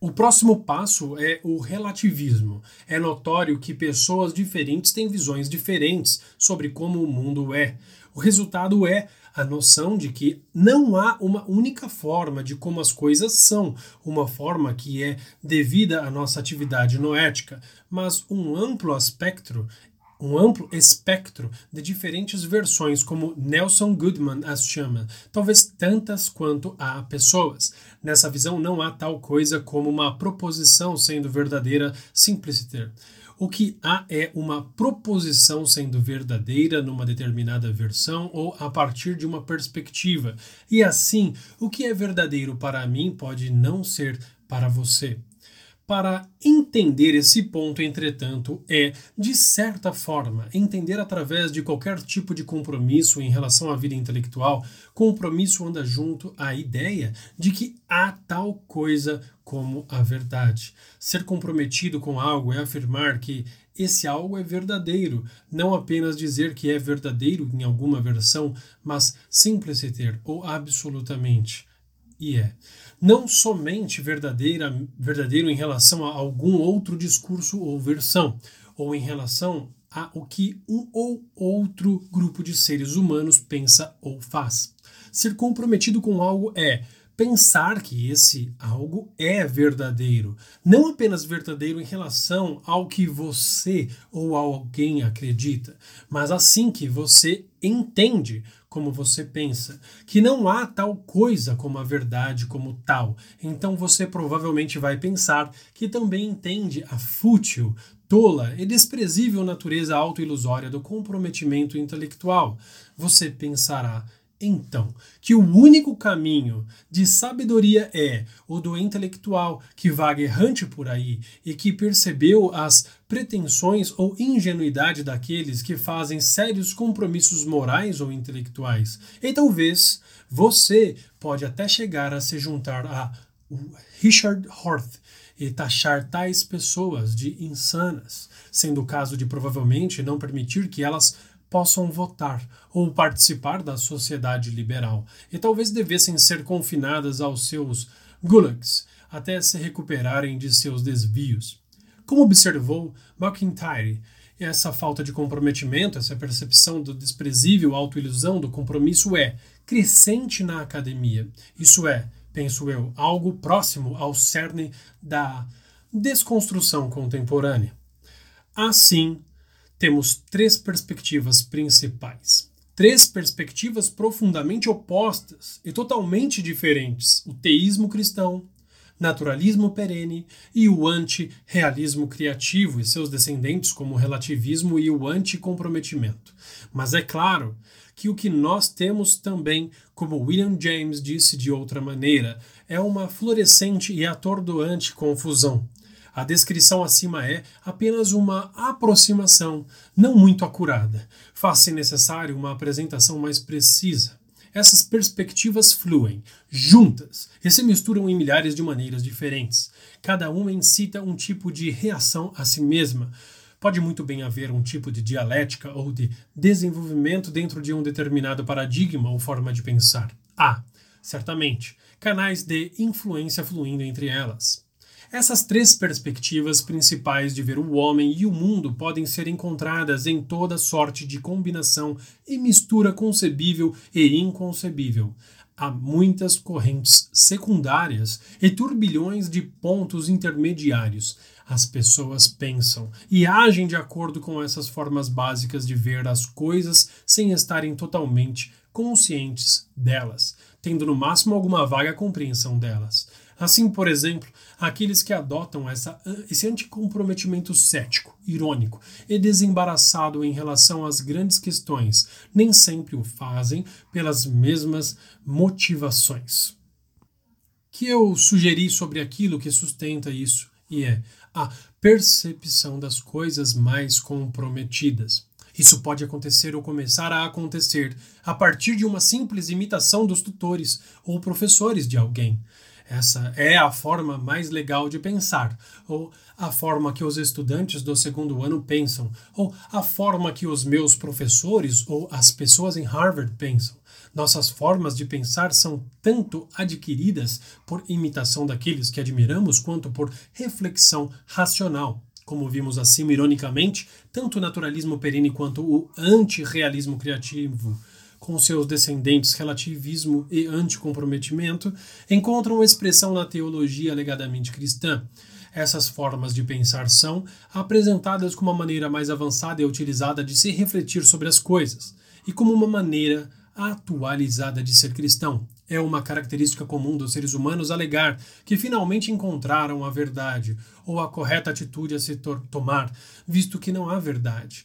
O próximo passo é o relativismo. É notório que pessoas diferentes têm visões diferentes sobre como o mundo é. O resultado é a noção de que não há uma única forma de como as coisas são, uma forma que é devida à nossa atividade noética, mas um amplo espectro um amplo espectro de diferentes versões, como Nelson Goodman as chama, talvez tantas quanto há pessoas. Nessa visão, não há tal coisa como uma proposição sendo verdadeira simpliciter. O que há é uma proposição sendo verdadeira numa determinada versão ou a partir de uma perspectiva. E assim, o que é verdadeiro para mim pode não ser para você. Para entender esse ponto, entretanto, é, de certa forma, entender através de qualquer tipo de compromisso em relação à vida intelectual, compromisso anda junto à ideia de que há tal coisa como a verdade. Ser comprometido com algo é afirmar que esse algo é verdadeiro, não apenas dizer que é verdadeiro em alguma versão, mas simpliciter ou absolutamente. E é não somente verdadeira, verdadeiro em relação a algum outro discurso ou versão, ou em relação a o que um ou outro grupo de seres humanos pensa ou faz. Ser comprometido com algo é pensar que esse algo é verdadeiro. Não apenas verdadeiro em relação ao que você ou alguém acredita, mas assim que você entende como você pensa, que não há tal coisa como a verdade como tal. Então você provavelmente vai pensar que também entende a fútil, tola e desprezível natureza autoilusória do comprometimento intelectual. Você pensará então, que o único caminho de sabedoria é o do intelectual que vaga errante por aí e que percebeu as pretensões ou ingenuidade daqueles que fazem sérios compromissos morais ou intelectuais. E talvez você pode até chegar a se juntar a Richard Horth e taxar tais pessoas de insanas, sendo o caso de provavelmente não permitir que elas possam votar ou participar da sociedade liberal e talvez devessem ser confinadas aos seus gulags até se recuperarem de seus desvios. Como observou McIntyre, essa falta de comprometimento, essa percepção do desprezível autoilusão do compromisso é crescente na academia. Isso é, penso eu, algo próximo ao cerne da desconstrução contemporânea. Assim, temos três perspectivas principais. Três perspectivas profundamente opostas e totalmente diferentes: o teísmo cristão, naturalismo perene e o anti-realismo criativo e seus descendentes, como o relativismo e o anticomprometimento. Mas é claro que o que nós temos também, como William James disse de outra maneira, é uma florescente e atordoante confusão a descrição acima é apenas uma aproximação, não muito acurada. Faz-se necessário uma apresentação mais precisa. Essas perspectivas fluem, juntas, e se misturam em milhares de maneiras diferentes. Cada uma incita um tipo de reação a si mesma. Pode muito bem haver um tipo de dialética ou de desenvolvimento dentro de um determinado paradigma ou forma de pensar. Há, certamente, canais de influência fluindo entre elas. Essas três perspectivas principais de ver o homem e o mundo podem ser encontradas em toda sorte de combinação e mistura concebível e inconcebível. Há muitas correntes secundárias e turbilhões de pontos intermediários. As pessoas pensam e agem de acordo com essas formas básicas de ver as coisas sem estarem totalmente conscientes delas, tendo no máximo alguma vaga compreensão delas. Assim, por exemplo, aqueles que adotam essa, esse anticomprometimento cético, irônico e desembaraçado em relação às grandes questões, nem sempre o fazem pelas mesmas motivações. Que eu sugeri sobre aquilo que sustenta isso, e é a percepção das coisas mais comprometidas. Isso pode acontecer ou começar a acontecer a partir de uma simples imitação dos tutores ou professores de alguém. Essa é a forma mais legal de pensar, ou a forma que os estudantes do segundo ano pensam, ou a forma que os meus professores ou as pessoas em Harvard pensam. Nossas formas de pensar são tanto adquiridas por imitação daqueles que admiramos quanto por reflexão racional. Como vimos acima, ironicamente, tanto o naturalismo perene quanto o antirrealismo criativo com seus descendentes relativismo e anticomprometimento, encontram expressão na teologia alegadamente cristã. Essas formas de pensar são apresentadas como uma maneira mais avançada e utilizada de se refletir sobre as coisas, e como uma maneira atualizada de ser cristão. É uma característica comum dos seres humanos alegar que finalmente encontraram a verdade ou a correta atitude a se tomar, visto que não há verdade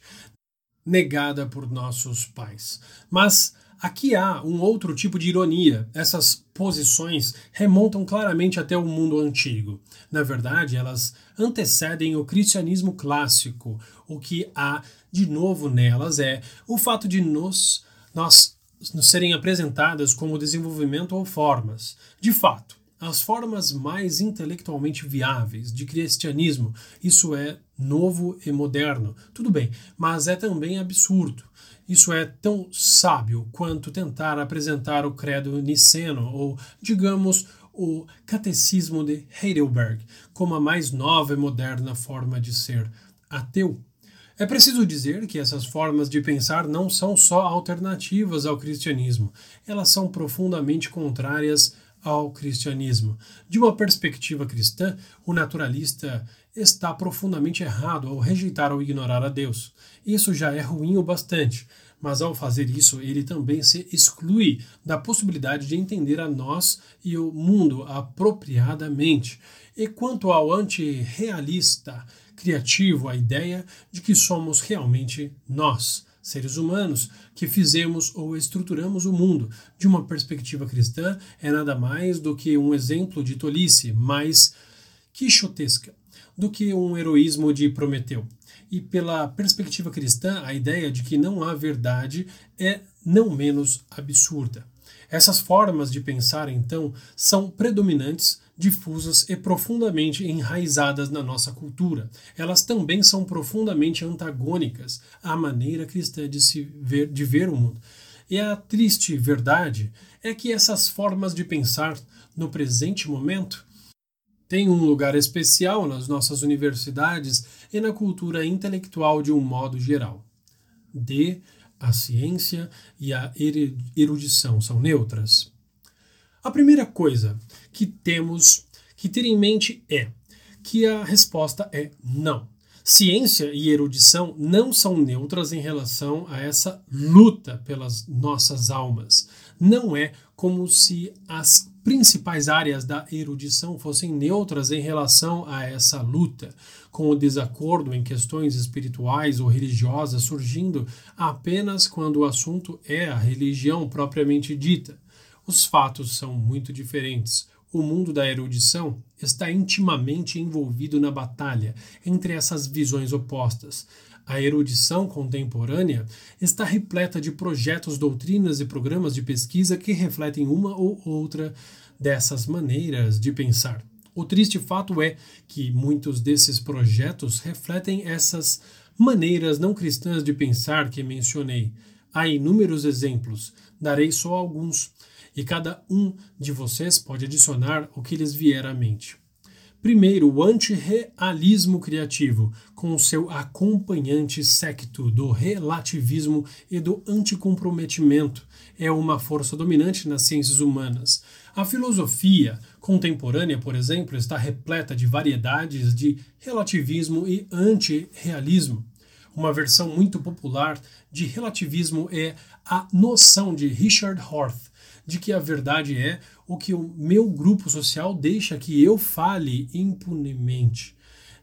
negada por nossos pais. Mas aqui há um outro tipo de ironia. Essas posições remontam claramente até o mundo antigo. Na verdade, elas antecedem o cristianismo clássico. O que há de novo nelas é o fato de nos, nós nos serem apresentadas como desenvolvimento ou formas. De fato, as formas mais intelectualmente viáveis de cristianismo. Isso é novo e moderno. Tudo bem, mas é também absurdo. Isso é tão sábio quanto tentar apresentar o credo niceno ou, digamos, o catecismo de Heidelberg como a mais nova e moderna forma de ser ateu. É preciso dizer que essas formas de pensar não são só alternativas ao cristianismo, elas são profundamente contrárias ao cristianismo. De uma perspectiva cristã, o naturalista está profundamente errado ao rejeitar ou ignorar a Deus. Isso já é ruim o bastante, mas ao fazer isso, ele também se exclui da possibilidade de entender a nós e o mundo apropriadamente. E quanto ao antirrealista criativo, a ideia de que somos realmente nós, seres humanos, que fizemos ou estruturamos o mundo, de uma perspectiva cristã, é nada mais do que um exemplo de tolice mais quixotesca do que um heroísmo de Prometeu. E pela perspectiva cristã, a ideia de que não há verdade é não menos absurda. Essas formas de pensar, então, são predominantes, difusas e profundamente enraizadas na nossa cultura. Elas também são profundamente antagônicas à maneira cristã de, se ver, de ver o mundo. E a triste verdade é que essas formas de pensar no presente momento tem um lugar especial nas nossas universidades e na cultura intelectual de um modo geral. D. A ciência e a erudição são neutras. A primeira coisa que temos que ter em mente é que a resposta é não. Ciência e erudição não são neutras em relação a essa luta pelas nossas almas. Não é como se as principais áreas da erudição fossem neutras em relação a essa luta, com o desacordo em questões espirituais ou religiosas surgindo apenas quando o assunto é a religião propriamente dita. Os fatos são muito diferentes. O mundo da erudição está intimamente envolvido na batalha entre essas visões opostas. A erudição contemporânea está repleta de projetos, doutrinas e programas de pesquisa que refletem uma ou outra dessas maneiras de pensar. O triste fato é que muitos desses projetos refletem essas maneiras não cristãs de pensar que mencionei. Há inúmeros exemplos, darei só alguns, e cada um de vocês pode adicionar o que lhes vier à mente. Primeiro, o antirrealismo criativo, com o seu acompanhante secto do relativismo e do anticomprometimento, é uma força dominante nas ciências humanas. A filosofia contemporânea, por exemplo, está repleta de variedades de relativismo e antirrealismo. Uma versão muito popular de relativismo é a noção de Richard Horth, de que a verdade é o que o meu grupo social deixa que eu fale impunemente.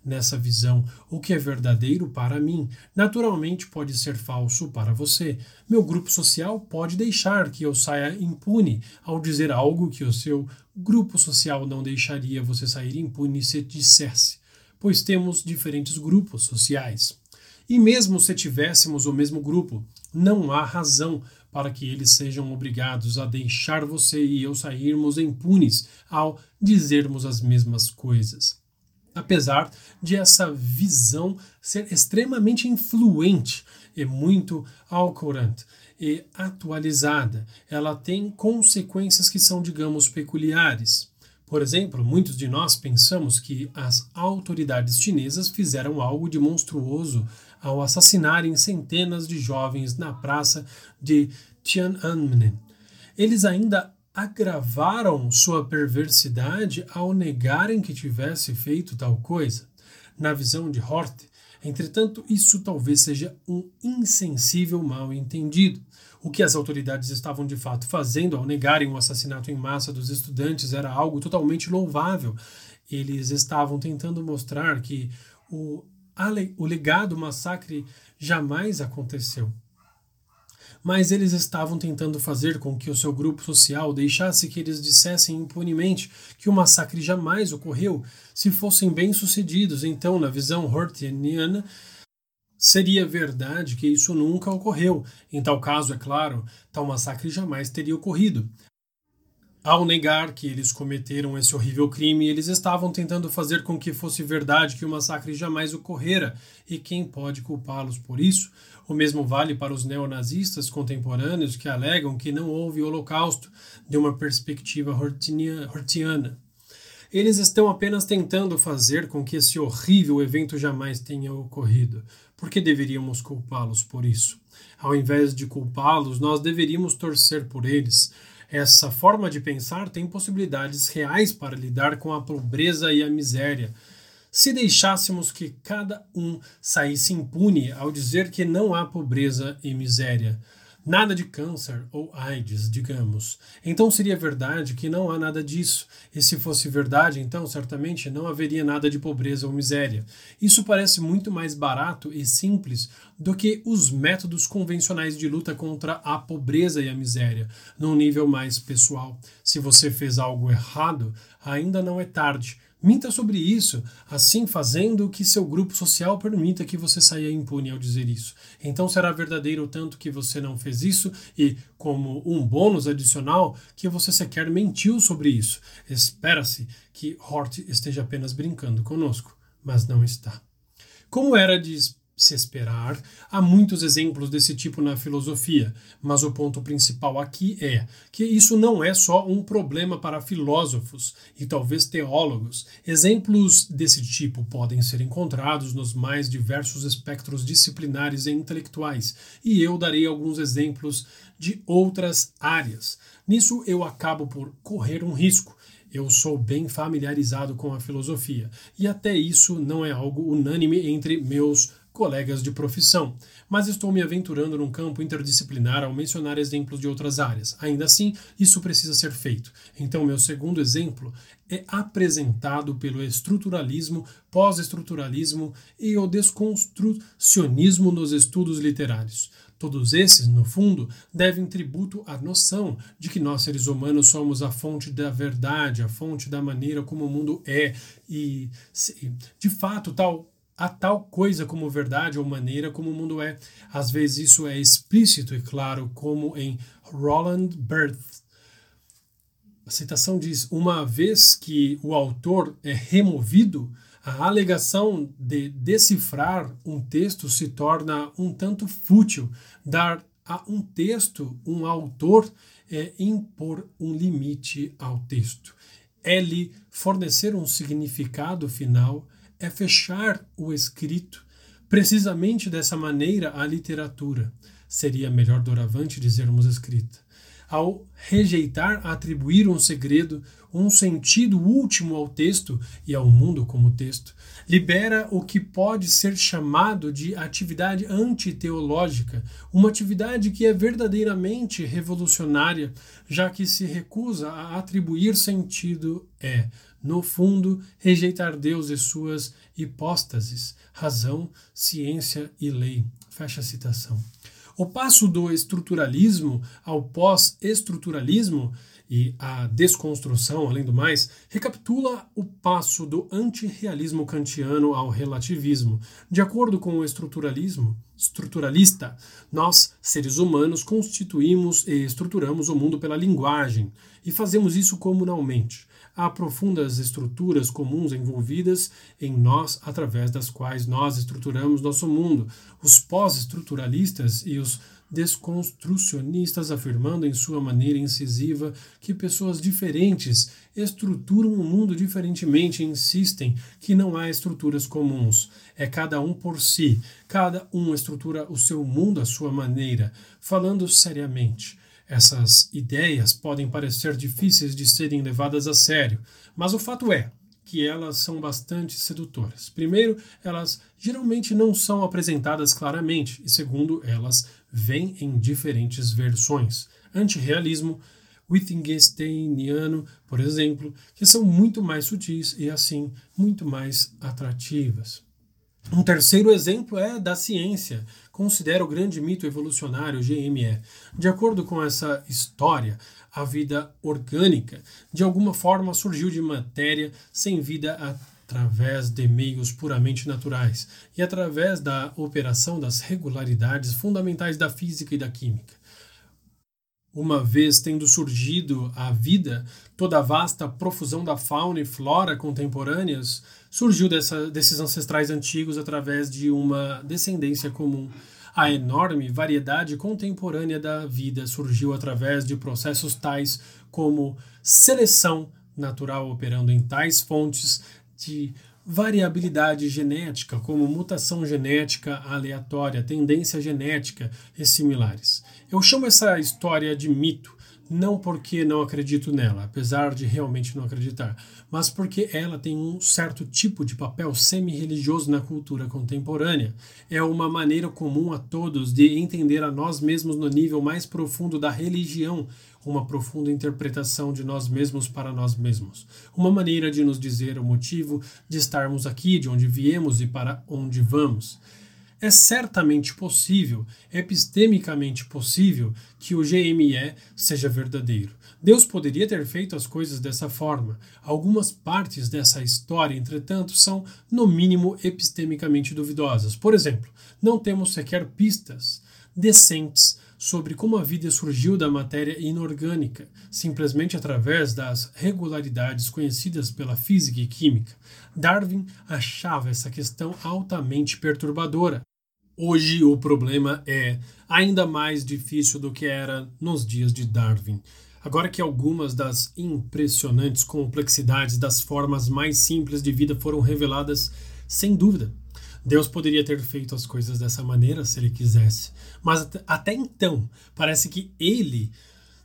Nessa visão, o que é verdadeiro para mim, naturalmente pode ser falso para você. Meu grupo social pode deixar que eu saia impune ao dizer algo que o seu grupo social não deixaria você sair impune se dissesse, pois temos diferentes grupos sociais. E mesmo se tivéssemos o mesmo grupo, não há razão para que eles sejam obrigados a deixar você e eu sairmos impunes ao dizermos as mesmas coisas. Apesar de essa visão ser extremamente influente e muito alcorante e atualizada, ela tem consequências que são, digamos, peculiares. Por exemplo, muitos de nós pensamos que as autoridades chinesas fizeram algo de monstruoso ao assassinarem centenas de jovens na praça de Tiananmen. Eles ainda agravaram sua perversidade ao negarem que tivesse feito tal coisa. Na visão de Hort, entretanto, isso talvez seja um insensível mal entendido. O que as autoridades estavam de fato fazendo ao negarem o assassinato em massa dos estudantes era algo totalmente louvável. Eles estavam tentando mostrar que o, o legado massacre jamais aconteceu. Mas eles estavam tentando fazer com que o seu grupo social deixasse que eles dissessem impunemente que o massacre jamais ocorreu. Se fossem bem-sucedidos, então, na visão hortianiana, Seria verdade que isso nunca ocorreu. Em tal caso, é claro, tal massacre jamais teria ocorrido. Ao negar que eles cometeram esse horrível crime, eles estavam tentando fazer com que fosse verdade que o massacre jamais ocorrera, e quem pode culpá-los por isso? O mesmo vale para os neonazistas contemporâneos que alegam que não houve holocausto de uma perspectiva hortiana. Eles estão apenas tentando fazer com que esse horrível evento jamais tenha ocorrido. Por que deveríamos culpá-los por isso? Ao invés de culpá-los, nós deveríamos torcer por eles. Essa forma de pensar tem possibilidades reais para lidar com a pobreza e a miséria. Se deixássemos que cada um saísse impune ao dizer que não há pobreza e miséria, Nada de câncer ou AIDS, digamos. Então seria verdade que não há nada disso. E se fosse verdade, então certamente não haveria nada de pobreza ou miséria. Isso parece muito mais barato e simples do que os métodos convencionais de luta contra a pobreza e a miséria, num nível mais pessoal. Se você fez algo errado, ainda não é tarde. Minta sobre isso, assim fazendo que seu grupo social permita que você saia impune ao dizer isso. Então será verdadeiro tanto que você não fez isso e, como um bônus adicional, que você sequer mentiu sobre isso. Espera-se que Hort esteja apenas brincando conosco, mas não está. Como era de se esperar. Há muitos exemplos desse tipo na filosofia, mas o ponto principal aqui é que isso não é só um problema para filósofos e talvez teólogos. Exemplos desse tipo podem ser encontrados nos mais diversos espectros disciplinares e intelectuais, e eu darei alguns exemplos de outras áreas. Nisso eu acabo por correr um risco. Eu sou bem familiarizado com a filosofia, e até isso não é algo unânime entre meus colegas de profissão, mas estou me aventurando num campo interdisciplinar ao mencionar exemplos de outras áreas. Ainda assim, isso precisa ser feito. Então, meu segundo exemplo é apresentado pelo estruturalismo, pós-estruturalismo e o desconstrucionismo nos estudos literários. Todos esses, no fundo, devem tributo à noção de que nós seres humanos somos a fonte da verdade, a fonte da maneira como o mundo é e, de fato, tal a tal coisa como verdade ou maneira como o mundo é. Às vezes isso é explícito e claro, como em Roland Barthes. A citação diz: Uma vez que o autor é removido, a alegação de decifrar um texto se torna um tanto fútil. Dar a um texto um autor é impor um limite ao texto. É lhe fornecer um significado final é fechar o escrito. Precisamente dessa maneira, a literatura seria melhor doravante dizermos escrita. Ao rejeitar atribuir um segredo, um sentido último ao texto e ao mundo como texto, libera o que pode ser chamado de atividade antiteológica, uma atividade que é verdadeiramente revolucionária, já que se recusa a atribuir sentido é, no fundo, rejeitar Deus e suas hipóstases, razão, ciência e lei. Fecha a citação. O passo do estruturalismo ao pós-estruturalismo e a desconstrução, além do mais, recapitula o passo do antirrealismo kantiano ao relativismo. De acordo com o estruturalismo, estruturalista, nós, seres humanos, constituímos e estruturamos o mundo pela linguagem e fazemos isso comunalmente há profundas estruturas comuns envolvidas em nós através das quais nós estruturamos nosso mundo. Os pós-estruturalistas e os desconstrucionistas afirmando em sua maneira incisiva que pessoas diferentes estruturam o mundo diferentemente insistem que não há estruturas comuns. É cada um por si, cada um estrutura o seu mundo à sua maneira. Falando seriamente, essas ideias podem parecer difíceis de serem levadas a sério, mas o fato é que elas são bastante sedutoras. Primeiro, elas geralmente não são apresentadas claramente, e segundo, elas vêm em diferentes versões. Antirrealismo, Wittgensteiniano, por exemplo, que são muito mais sutis e assim muito mais atrativas. Um terceiro exemplo é da ciência. Considera o grande mito evolucionário GME. De acordo com essa história, a vida orgânica de alguma forma surgiu de matéria sem vida através de meios puramente naturais e através da operação das regularidades fundamentais da física e da química. Uma vez tendo surgido a vida, toda a vasta profusão da fauna e flora contemporâneas surgiu dessa, desses ancestrais antigos através de uma descendência comum. A enorme variedade contemporânea da vida surgiu através de processos tais como seleção natural operando em tais fontes de variabilidade genética, como mutação genética aleatória, tendência genética e similares. Eu chamo essa história de mito, não porque não acredito nela, apesar de realmente não acreditar, mas porque ela tem um certo tipo de papel semi-religioso na cultura contemporânea. É uma maneira comum a todos de entender a nós mesmos no nível mais profundo da religião, uma profunda interpretação de nós mesmos para nós mesmos, uma maneira de nos dizer o motivo de estarmos aqui, de onde viemos e para onde vamos. É certamente possível, epistemicamente possível, que o GME seja verdadeiro. Deus poderia ter feito as coisas dessa forma. Algumas partes dessa história, entretanto, são, no mínimo, epistemicamente duvidosas. Por exemplo, não temos sequer pistas decentes sobre como a vida surgiu da matéria inorgânica, simplesmente através das regularidades conhecidas pela física e química. Darwin achava essa questão altamente perturbadora. Hoje o problema é ainda mais difícil do que era nos dias de Darwin. Agora que algumas das impressionantes complexidades das formas mais simples de vida foram reveladas, sem dúvida, Deus poderia ter feito as coisas dessa maneira se ele quisesse. Mas até então, parece que ele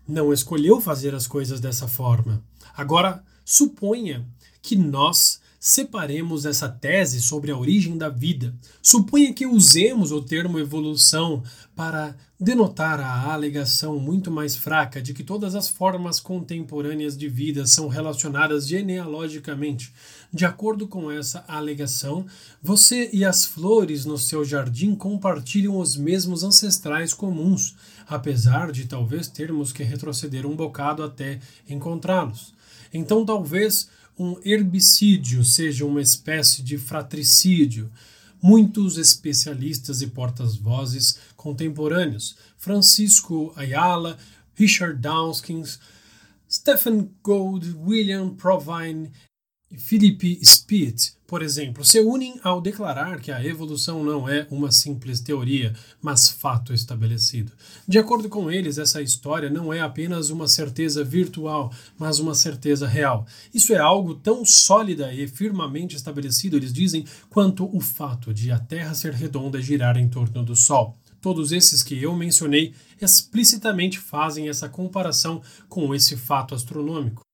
não escolheu fazer as coisas dessa forma. Agora, suponha que nós separemos essa tese sobre a origem da vida. Suponha que usemos o termo evolução para denotar a alegação muito mais fraca de que todas as formas contemporâneas de vida são relacionadas genealogicamente. De acordo com essa alegação, você e as flores no seu jardim compartilham os mesmos ancestrais comuns, apesar de talvez termos que retroceder um bocado até encontrá-los. Então, talvez um herbicídio seja uma espécie de fratricídio. Muitos especialistas e portas-vozes contemporâneos, Francisco Ayala, Richard Dawkins, Stephen Gould, William Provine Philip Spieth, por exemplo, se unem ao declarar que a evolução não é uma simples teoria, mas fato estabelecido. De acordo com eles, essa história não é apenas uma certeza virtual, mas uma certeza real. Isso é algo tão sólida e firmemente estabelecido, eles dizem, quanto o fato de a Terra ser redonda e girar em torno do Sol. Todos esses que eu mencionei explicitamente fazem essa comparação com esse fato astronômico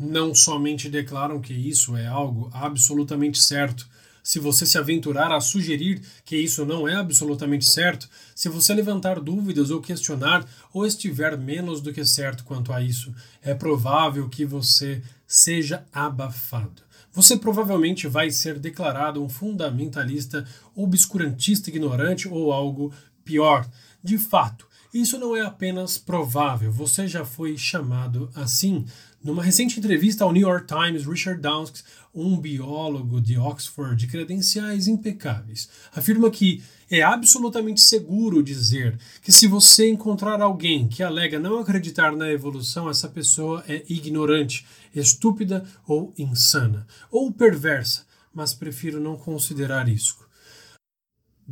não somente declaram que isso é algo absolutamente certo, se você se aventurar a sugerir que isso não é absolutamente certo, se você levantar dúvidas ou questionar ou estiver menos do que certo quanto a isso, é provável que você seja abafado. Você provavelmente vai ser declarado um fundamentalista, obscurantista ignorante ou algo pior. De fato, isso não é apenas provável, você já foi chamado assim. Numa recente entrevista ao New York Times, Richard Dawkins, um biólogo de Oxford de credenciais impecáveis, afirma que é absolutamente seguro dizer que se você encontrar alguém que alega não acreditar na evolução, essa pessoa é ignorante, estúpida ou insana, ou perversa, mas prefiro não considerar isso.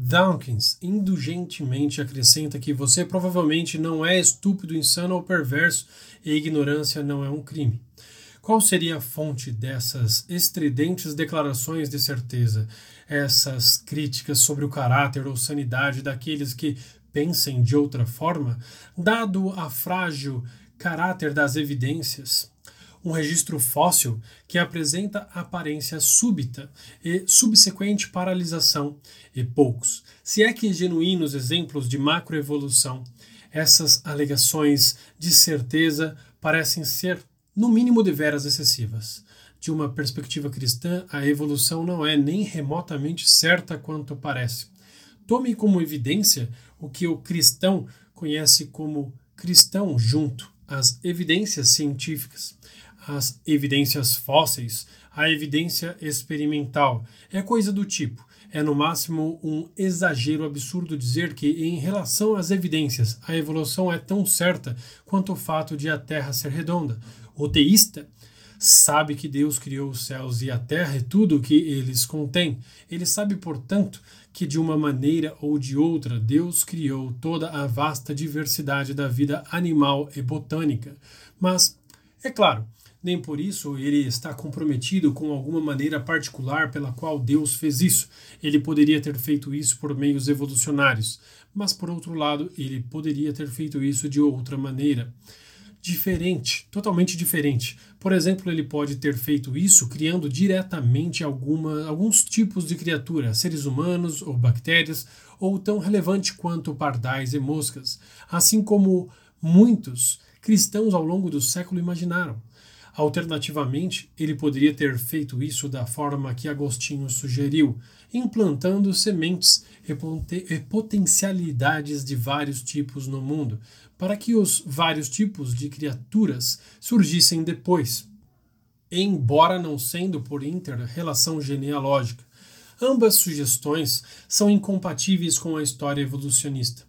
Dawkins indulgentemente acrescenta que você provavelmente não é estúpido, insano ou perverso e ignorância não é um crime. Qual seria a fonte dessas estridentes declarações de certeza, essas críticas sobre o caráter ou sanidade daqueles que pensem de outra forma, dado a frágil caráter das evidências? Um registro fóssil que apresenta aparência súbita e subsequente paralisação, e poucos, se é que genuínos exemplos de macroevolução. Essas alegações de certeza parecem ser, no mínimo, deveras excessivas. De uma perspectiva cristã, a evolução não é nem remotamente certa quanto parece. Tome como evidência o que o cristão conhece como cristão junto às evidências científicas as evidências fósseis, a evidência experimental. É coisa do tipo. É no máximo um exagero absurdo dizer que, em relação às evidências, a evolução é tão certa quanto o fato de a Terra ser redonda. O teísta sabe que Deus criou os céus e a terra e tudo o que eles contêm. Ele sabe, portanto, que de uma maneira ou de outra Deus criou toda a vasta diversidade da vida animal e botânica. Mas, é claro, nem por isso ele está comprometido com alguma maneira particular pela qual Deus fez isso. Ele poderia ter feito isso por meios evolucionários, mas por outro lado, ele poderia ter feito isso de outra maneira. diferente, totalmente diferente. Por exemplo, ele pode ter feito isso criando diretamente alguma, alguns tipos de criatura, seres humanos ou bactérias, ou tão relevante quanto pardais e moscas, assim como muitos cristãos ao longo do século imaginaram. Alternativamente, ele poderia ter feito isso da forma que Agostinho sugeriu, implantando sementes e potencialidades de vários tipos no mundo, para que os vários tipos de criaturas surgissem depois, embora não sendo por inter-relação genealógica. Ambas sugestões são incompatíveis com a história evolucionista.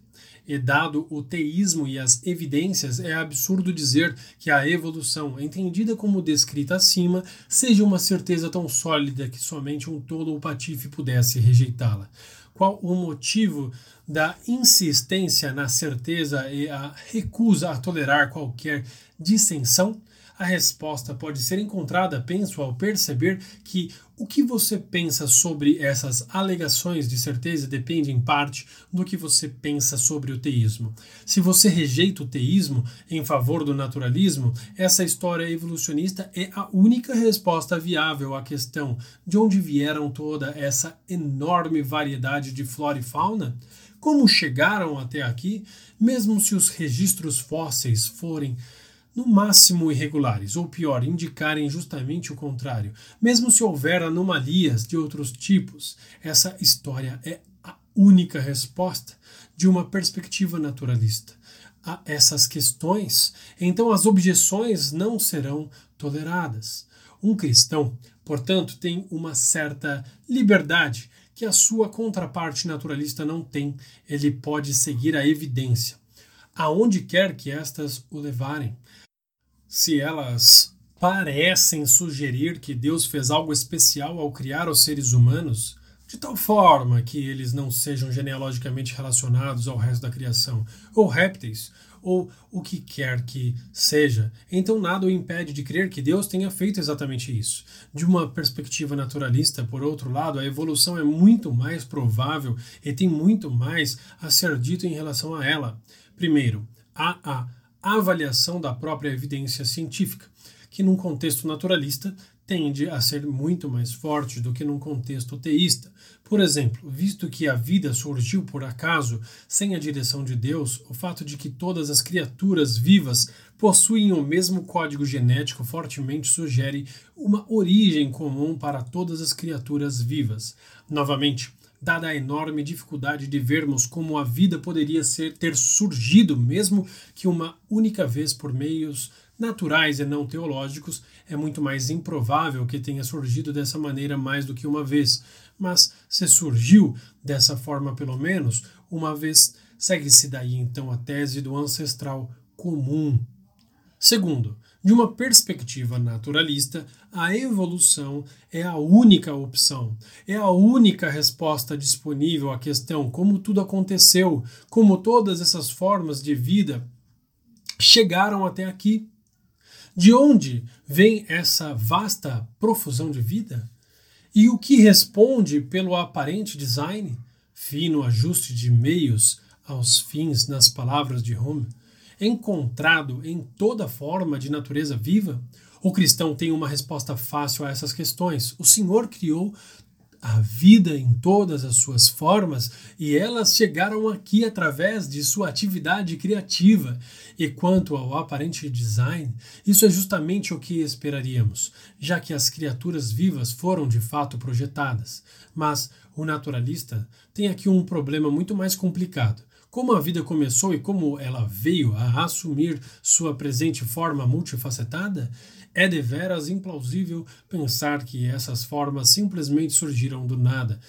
E dado o teísmo e as evidências, é absurdo dizer que a evolução, entendida como descrita acima, seja uma certeza tão sólida que somente um tolo ou patife pudesse rejeitá-la. Qual o motivo da insistência na certeza e a recusa a tolerar qualquer dissensão? A resposta pode ser encontrada, penso, ao perceber que o que você pensa sobre essas alegações de certeza depende, em parte, do que você pensa sobre o teísmo. Se você rejeita o teísmo em favor do naturalismo, essa história evolucionista é a única resposta viável à questão de onde vieram toda essa enorme variedade de flora e fauna. Como chegaram até aqui, mesmo se os registros fósseis forem no máximo irregulares, ou pior, indicarem justamente o contrário. Mesmo se houver anomalias de outros tipos, essa história é a única resposta de uma perspectiva naturalista a essas questões, então as objeções não serão toleradas. Um cristão, portanto, tem uma certa liberdade que a sua contraparte naturalista não tem. Ele pode seguir a evidência, aonde quer que estas o levarem se elas parecem sugerir que Deus fez algo especial ao criar os seres humanos, de tal forma que eles não sejam genealogicamente relacionados ao resto da criação, ou répteis, ou o que quer que seja, então nada o impede de crer que Deus tenha feito exatamente isso. De uma perspectiva naturalista, por outro lado, a evolução é muito mais provável e tem muito mais a ser dito em relação a ela. Primeiro, há a avaliação da própria evidência científica, que num contexto naturalista tende a ser muito mais forte do que num contexto teísta. Por exemplo, visto que a vida surgiu por acaso, sem a direção de Deus, o fato de que todas as criaturas vivas possuem o mesmo código genético fortemente sugere uma origem comum para todas as criaturas vivas. Novamente, dada a enorme dificuldade de vermos como a vida poderia ser, ter surgido, mesmo que uma única vez por meios naturais e não teológicos, é muito mais improvável que tenha surgido dessa maneira mais do que uma vez. Mas se surgiu dessa forma pelo menos uma vez, segue-se daí então a tese do ancestral comum. Segundo, de uma perspectiva naturalista, a evolução é a única opção, é a única resposta disponível à questão como tudo aconteceu, como todas essas formas de vida chegaram até aqui. De onde vem essa vasta profusão de vida? E o que responde pelo aparente design, fino ajuste de meios aos fins nas palavras de Home? Encontrado em toda forma de natureza viva? O cristão tem uma resposta fácil a essas questões. O Senhor criou a vida em todas as suas formas e elas chegaram aqui através de sua atividade criativa. E quanto ao aparente design, isso é justamente o que esperaríamos, já que as criaturas vivas foram de fato projetadas. Mas o naturalista tem aqui um problema muito mais complicado. Como a vida começou e como ela veio a assumir sua presente forma multifacetada, é deveras implausível pensar que essas formas simplesmente surgiram do nada.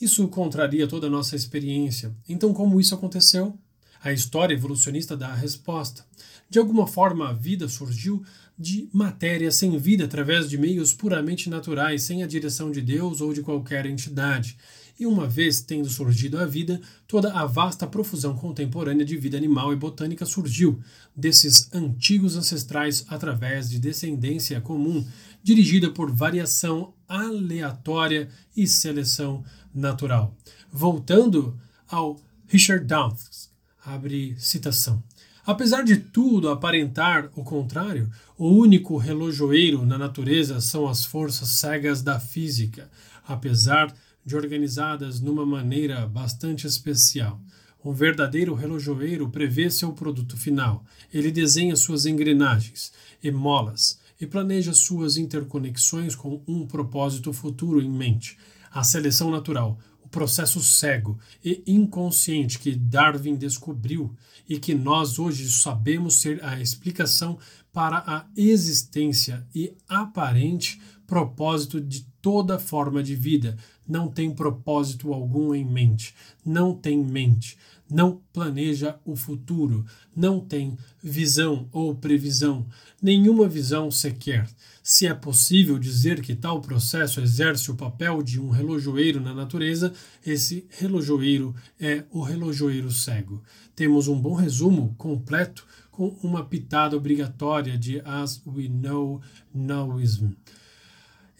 Isso contraria toda a nossa experiência. Então, como isso aconteceu? A história evolucionista dá a resposta. De alguma forma, a vida surgiu de matéria sem vida através de meios puramente naturais, sem a direção de Deus ou de qualquer entidade e uma vez tendo surgido a vida, toda a vasta profusão contemporânea de vida animal e botânica surgiu desses antigos ancestrais através de descendência comum, dirigida por variação aleatória e seleção natural. Voltando ao Richard Dawkins, abre citação. Apesar de tudo aparentar o contrário, o único relojoeiro na natureza são as forças cegas da física, apesar de organizadas numa maneira bastante especial. Um verdadeiro relojoeiro prevê seu produto final. Ele desenha suas engrenagens e molas e planeja suas interconexões com um propósito futuro em mente. A seleção natural, processo cego e inconsciente que Darwin descobriu e que nós hoje sabemos ser a explicação para a existência e aparente propósito de toda forma de vida. Não tem propósito algum em mente, não tem mente, não planeja o futuro, não tem visão ou previsão, nenhuma visão sequer. Se é possível dizer que tal processo exerce o papel de um relojoeiro na natureza, esse relojoeiro é o relojoeiro cego. Temos um bom resumo completo com uma pitada obrigatória de As We Know Nowism.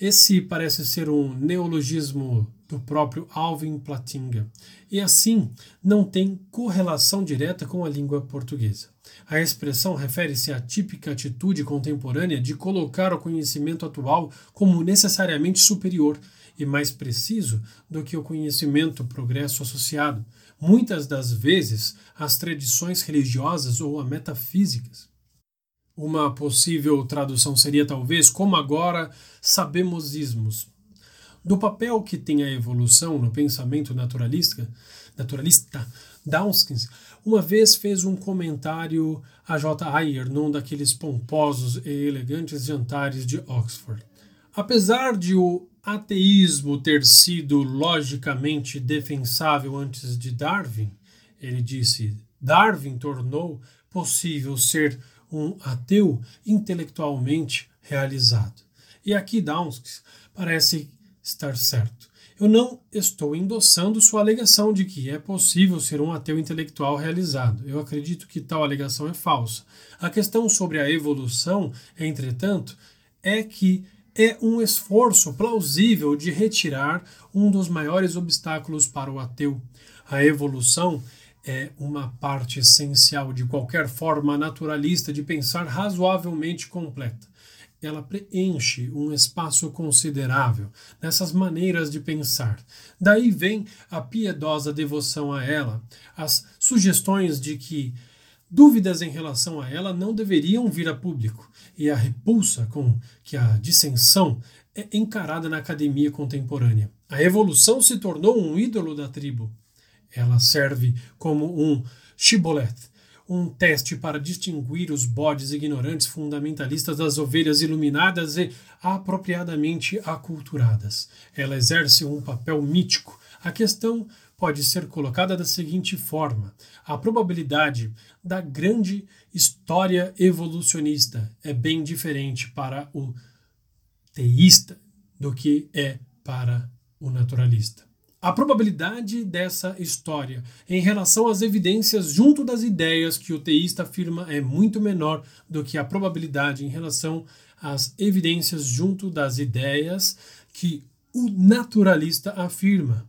Esse parece ser um neologismo do próprio Alvin Platinga, e assim não tem correlação direta com a língua portuguesa. A expressão refere-se à típica atitude contemporânea de colocar o conhecimento atual como necessariamente superior e mais preciso do que o conhecimento progresso associado, muitas das vezes às tradições religiosas ou a metafísicas. Uma possível tradução seria talvez como agora sabemos ismos, do papel que tem a evolução no pensamento naturalista, naturalista Dawkins uma vez fez um comentário a J. Ayer num daqueles pomposos e elegantes jantares de Oxford. Apesar de o ateísmo ter sido logicamente defensável antes de Darwin, ele disse, Darwin tornou possível ser um ateu intelectualmente realizado. E aqui Dawkins parece estar certo. Eu não estou endossando sua alegação de que é possível ser um ateu intelectual realizado. Eu acredito que tal alegação é falsa. A questão sobre a evolução, entretanto, é que é um esforço plausível de retirar um dos maiores obstáculos para o ateu. A evolução é uma parte essencial de qualquer forma naturalista de pensar razoavelmente completa ela preenche um espaço considerável nessas maneiras de pensar. Daí vem a piedosa devoção a ela, as sugestões de que dúvidas em relação a ela não deveriam vir a público, e a repulsa com que a dissensão é encarada na academia contemporânea. A evolução se tornou um ídolo da tribo. Ela serve como um shibboleth, um teste para distinguir os bodes ignorantes fundamentalistas das ovelhas iluminadas e apropriadamente aculturadas. Ela exerce um papel mítico. A questão pode ser colocada da seguinte forma: a probabilidade da grande história evolucionista é bem diferente para o teísta do que é para o naturalista. A probabilidade dessa história em relação às evidências junto das ideias que o teísta afirma é muito menor do que a probabilidade em relação às evidências junto das ideias que o naturalista afirma.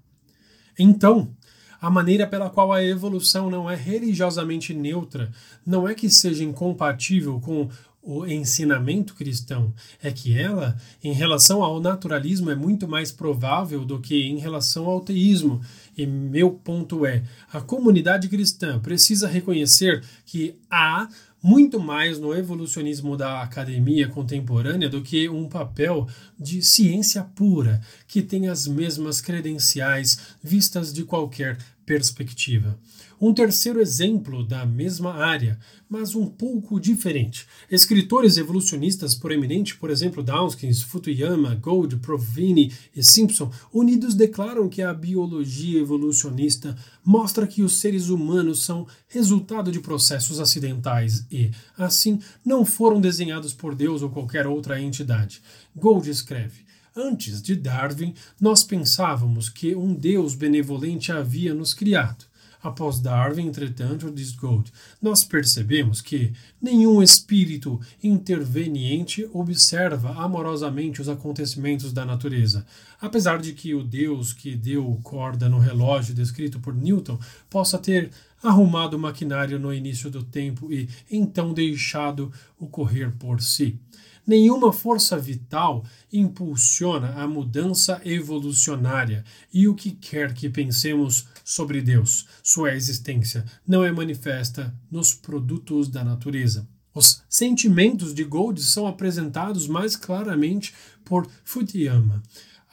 Então, a maneira pela qual a evolução não é religiosamente neutra não é que seja incompatível com o ensinamento cristão é que ela, em relação ao naturalismo, é muito mais provável do que em relação ao teísmo. E meu ponto é: a comunidade cristã precisa reconhecer que há muito mais no evolucionismo da academia contemporânea do que um papel de ciência pura, que tem as mesmas credenciais vistas de qualquer perspectiva. Um terceiro exemplo da mesma área, mas um pouco diferente. Escritores evolucionistas proeminentes, por exemplo, Dawkins, Futuyama, Gold, Provini e Simpson, unidos declaram que a biologia evolucionista mostra que os seres humanos são resultado de processos acidentais e, assim, não foram desenhados por Deus ou qualquer outra entidade. Gold escreve: Antes de Darwin, nós pensávamos que um Deus benevolente havia nos criado. Após Darwin, entretanto, diz Gold, nós percebemos que nenhum espírito interveniente observa amorosamente os acontecimentos da natureza, apesar de que o Deus que deu corda no relógio descrito por Newton possa ter arrumado o maquinário no início do tempo e então deixado o correr por si. Nenhuma força vital impulsiona a mudança evolucionária, e o que quer que pensemos sobre Deus, sua existência, não é manifesta nos produtos da natureza. Os sentimentos de Gold são apresentados mais claramente por Fukuyama.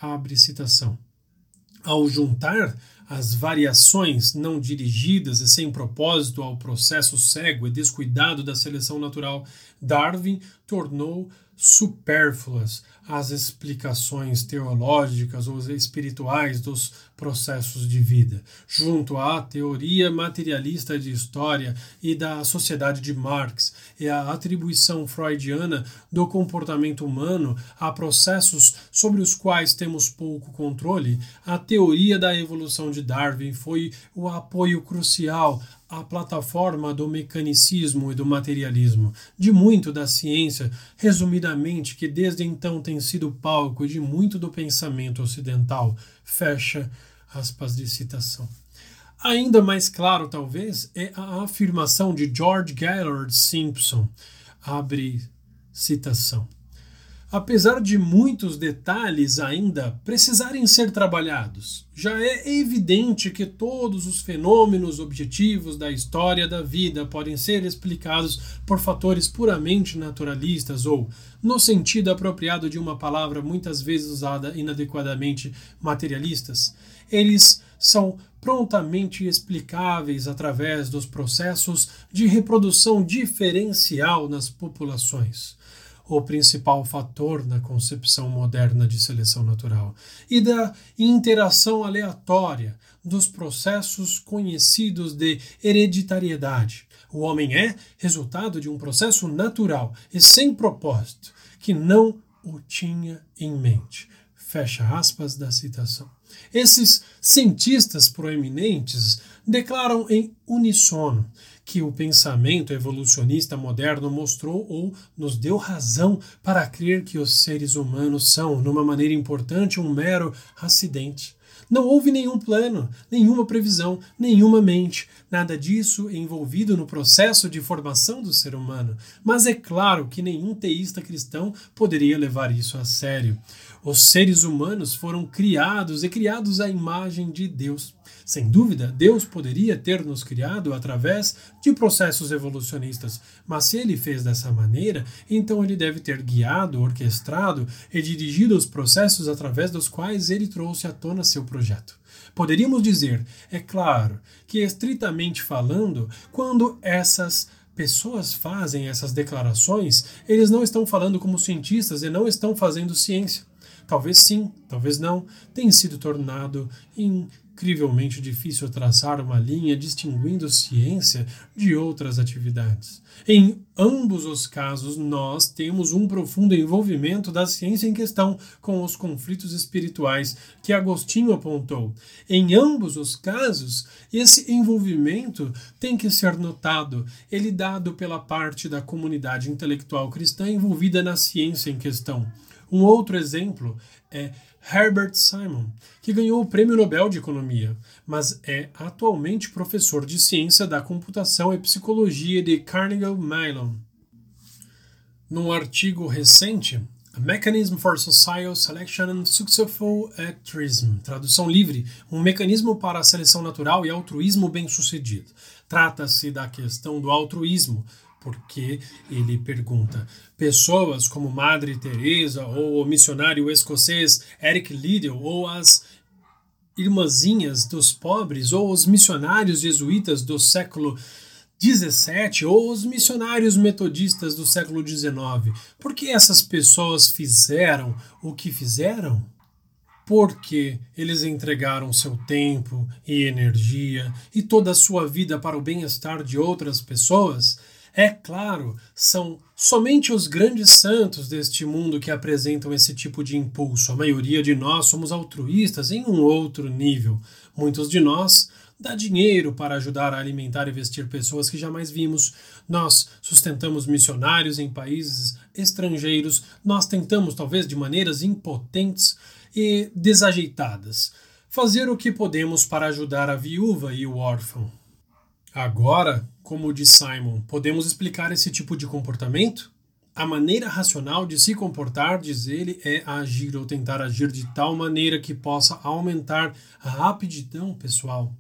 Abre citação. Ao juntar as variações não dirigidas e sem propósito ao processo cego e descuidado da seleção natural, Darwin tornou supérfluas as explicações teológicas ou espirituais dos processos de vida, junto à teoria materialista de história e da sociedade de Marx e a atribuição freudiana do comportamento humano a processos sobre os quais temos pouco controle, a teoria da evolução de Darwin foi o apoio crucial a plataforma do mecanicismo e do materialismo, de muito da ciência, resumidamente, que desde então tem sido palco de muito do pensamento ocidental. Fecha aspas de citação. Ainda mais claro, talvez, é a afirmação de George Gaylord Simpson. Abre citação apesar de muitos detalhes ainda precisarem ser trabalhados. Já é evidente que todos os fenômenos objetivos da história da vida podem ser explicados por fatores puramente naturalistas ou, no sentido apropriado de uma palavra muitas vezes usada inadequadamente, materialistas. Eles são prontamente explicáveis através dos processos de reprodução diferencial nas populações o principal fator na concepção moderna de seleção natural, e da interação aleatória dos processos conhecidos de hereditariedade. O homem é resultado de um processo natural e sem propósito, que não o tinha em mente. Fecha aspas da citação. Esses cientistas proeminentes declaram em uníssono que o pensamento evolucionista moderno mostrou ou nos deu razão para crer que os seres humanos são, numa maneira importante, um mero acidente. Não houve nenhum plano, nenhuma previsão, nenhuma mente, nada disso envolvido no processo de formação do ser humano. Mas é claro que nenhum teísta cristão poderia levar isso a sério. Os seres humanos foram criados e criados à imagem de Deus. Sem dúvida, Deus poderia ter nos criado através de processos evolucionistas, mas se ele fez dessa maneira, então ele deve ter guiado, orquestrado e dirigido os processos através dos quais ele trouxe à tona seu projeto. Poderíamos dizer, é claro, que estritamente falando, quando essas pessoas fazem essas declarações, eles não estão falando como cientistas e não estão fazendo ciência. Talvez sim, talvez não, tem sido tornado incrivelmente difícil traçar uma linha distinguindo ciência de outras atividades. Em ambos os casos, nós temos um profundo envolvimento da ciência em questão com os conflitos espirituais que Agostinho apontou. Em ambos os casos, esse envolvimento tem que ser notado, ele dado pela parte da comunidade intelectual cristã envolvida na ciência em questão. Um outro exemplo é Herbert Simon, que ganhou o Prêmio Nobel de Economia, mas é atualmente professor de Ciência da Computação e Psicologia de Carnegie Mellon. Num artigo recente, A Mechanism for Social Selection and Successful Altruism, tradução livre, um mecanismo para a seleção natural e altruísmo bem-sucedido. Trata-se da questão do altruísmo, porque ele pergunta: pessoas como Madre Teresa ou o missionário escocês Eric Liddell ou as irmãzinhas dos pobres ou os missionários jesuítas do século 17 ou os missionários metodistas do século 19. Por que essas pessoas fizeram o que fizeram? Porque eles entregaram seu tempo e energia e toda a sua vida para o bem-estar de outras pessoas? É claro, são somente os grandes santos deste mundo que apresentam esse tipo de impulso. A maioria de nós somos altruístas em um outro nível. Muitos de nós dá dinheiro para ajudar a alimentar e vestir pessoas que jamais vimos. Nós sustentamos missionários em países estrangeiros. Nós tentamos, talvez de maneiras impotentes e desajeitadas, fazer o que podemos para ajudar a viúva e o órfão. Agora, como diz Simon, podemos explicar esse tipo de comportamento? A maneira racional de se comportar, diz ele, é agir ou tentar agir de tal maneira que possa aumentar a rapidão pessoal.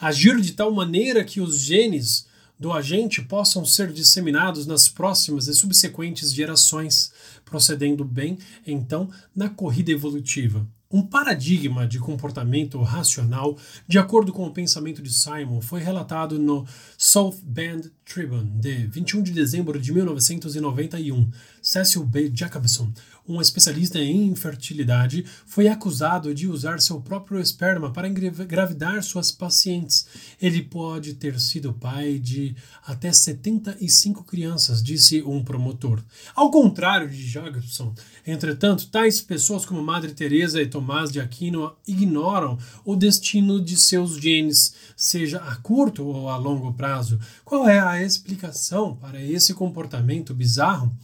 Agir de tal maneira que os genes do agente possam ser disseminados nas próximas e subsequentes gerações, procedendo bem, então, na corrida evolutiva. Um paradigma de comportamento racional, de acordo com o pensamento de Simon, foi relatado no South Bend Tribune, de 21 de dezembro de 1991. Cecil B. Jacobson, um especialista em infertilidade, foi acusado de usar seu próprio esperma para engravidar suas pacientes. Ele pode ter sido pai de até 75 crianças, disse um promotor. Ao contrário de Jacobson, entretanto, tais pessoas como Madre Teresa e Tomás de Aquino ignoram o destino de seus genes, seja a curto ou a longo prazo. Qual é a explicação para esse comportamento bizarro?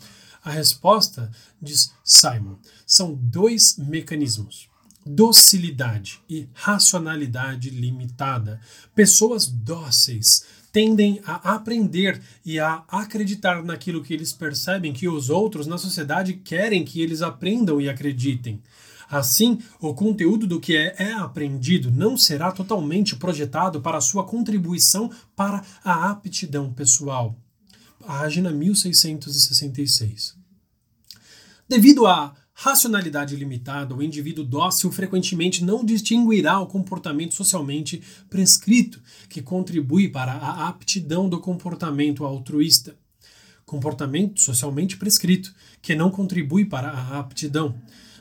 A resposta, diz Simon, são dois mecanismos: docilidade e racionalidade limitada. Pessoas dóceis tendem a aprender e a acreditar naquilo que eles percebem que os outros na sociedade querem que eles aprendam e acreditem. Assim, o conteúdo do que é, é, aprendido não será totalmente projetado para sua contribuição para a aptidão pessoal página 1666. Devido à racionalidade limitada, o indivíduo dócil frequentemente não distinguirá o comportamento socialmente prescrito, que contribui para a aptidão do comportamento altruísta. Comportamento socialmente prescrito, que não contribui para a aptidão.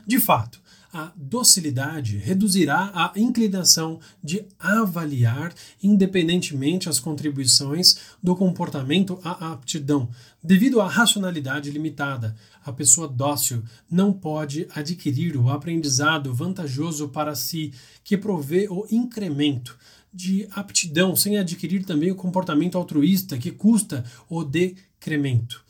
De fato, a docilidade reduzirá a inclinação de avaliar independentemente as contribuições do comportamento à aptidão. Devido à racionalidade limitada, a pessoa dócil não pode adquirir o aprendizado vantajoso para si que provê o incremento de aptidão sem adquirir também o comportamento altruísta que custa o decremento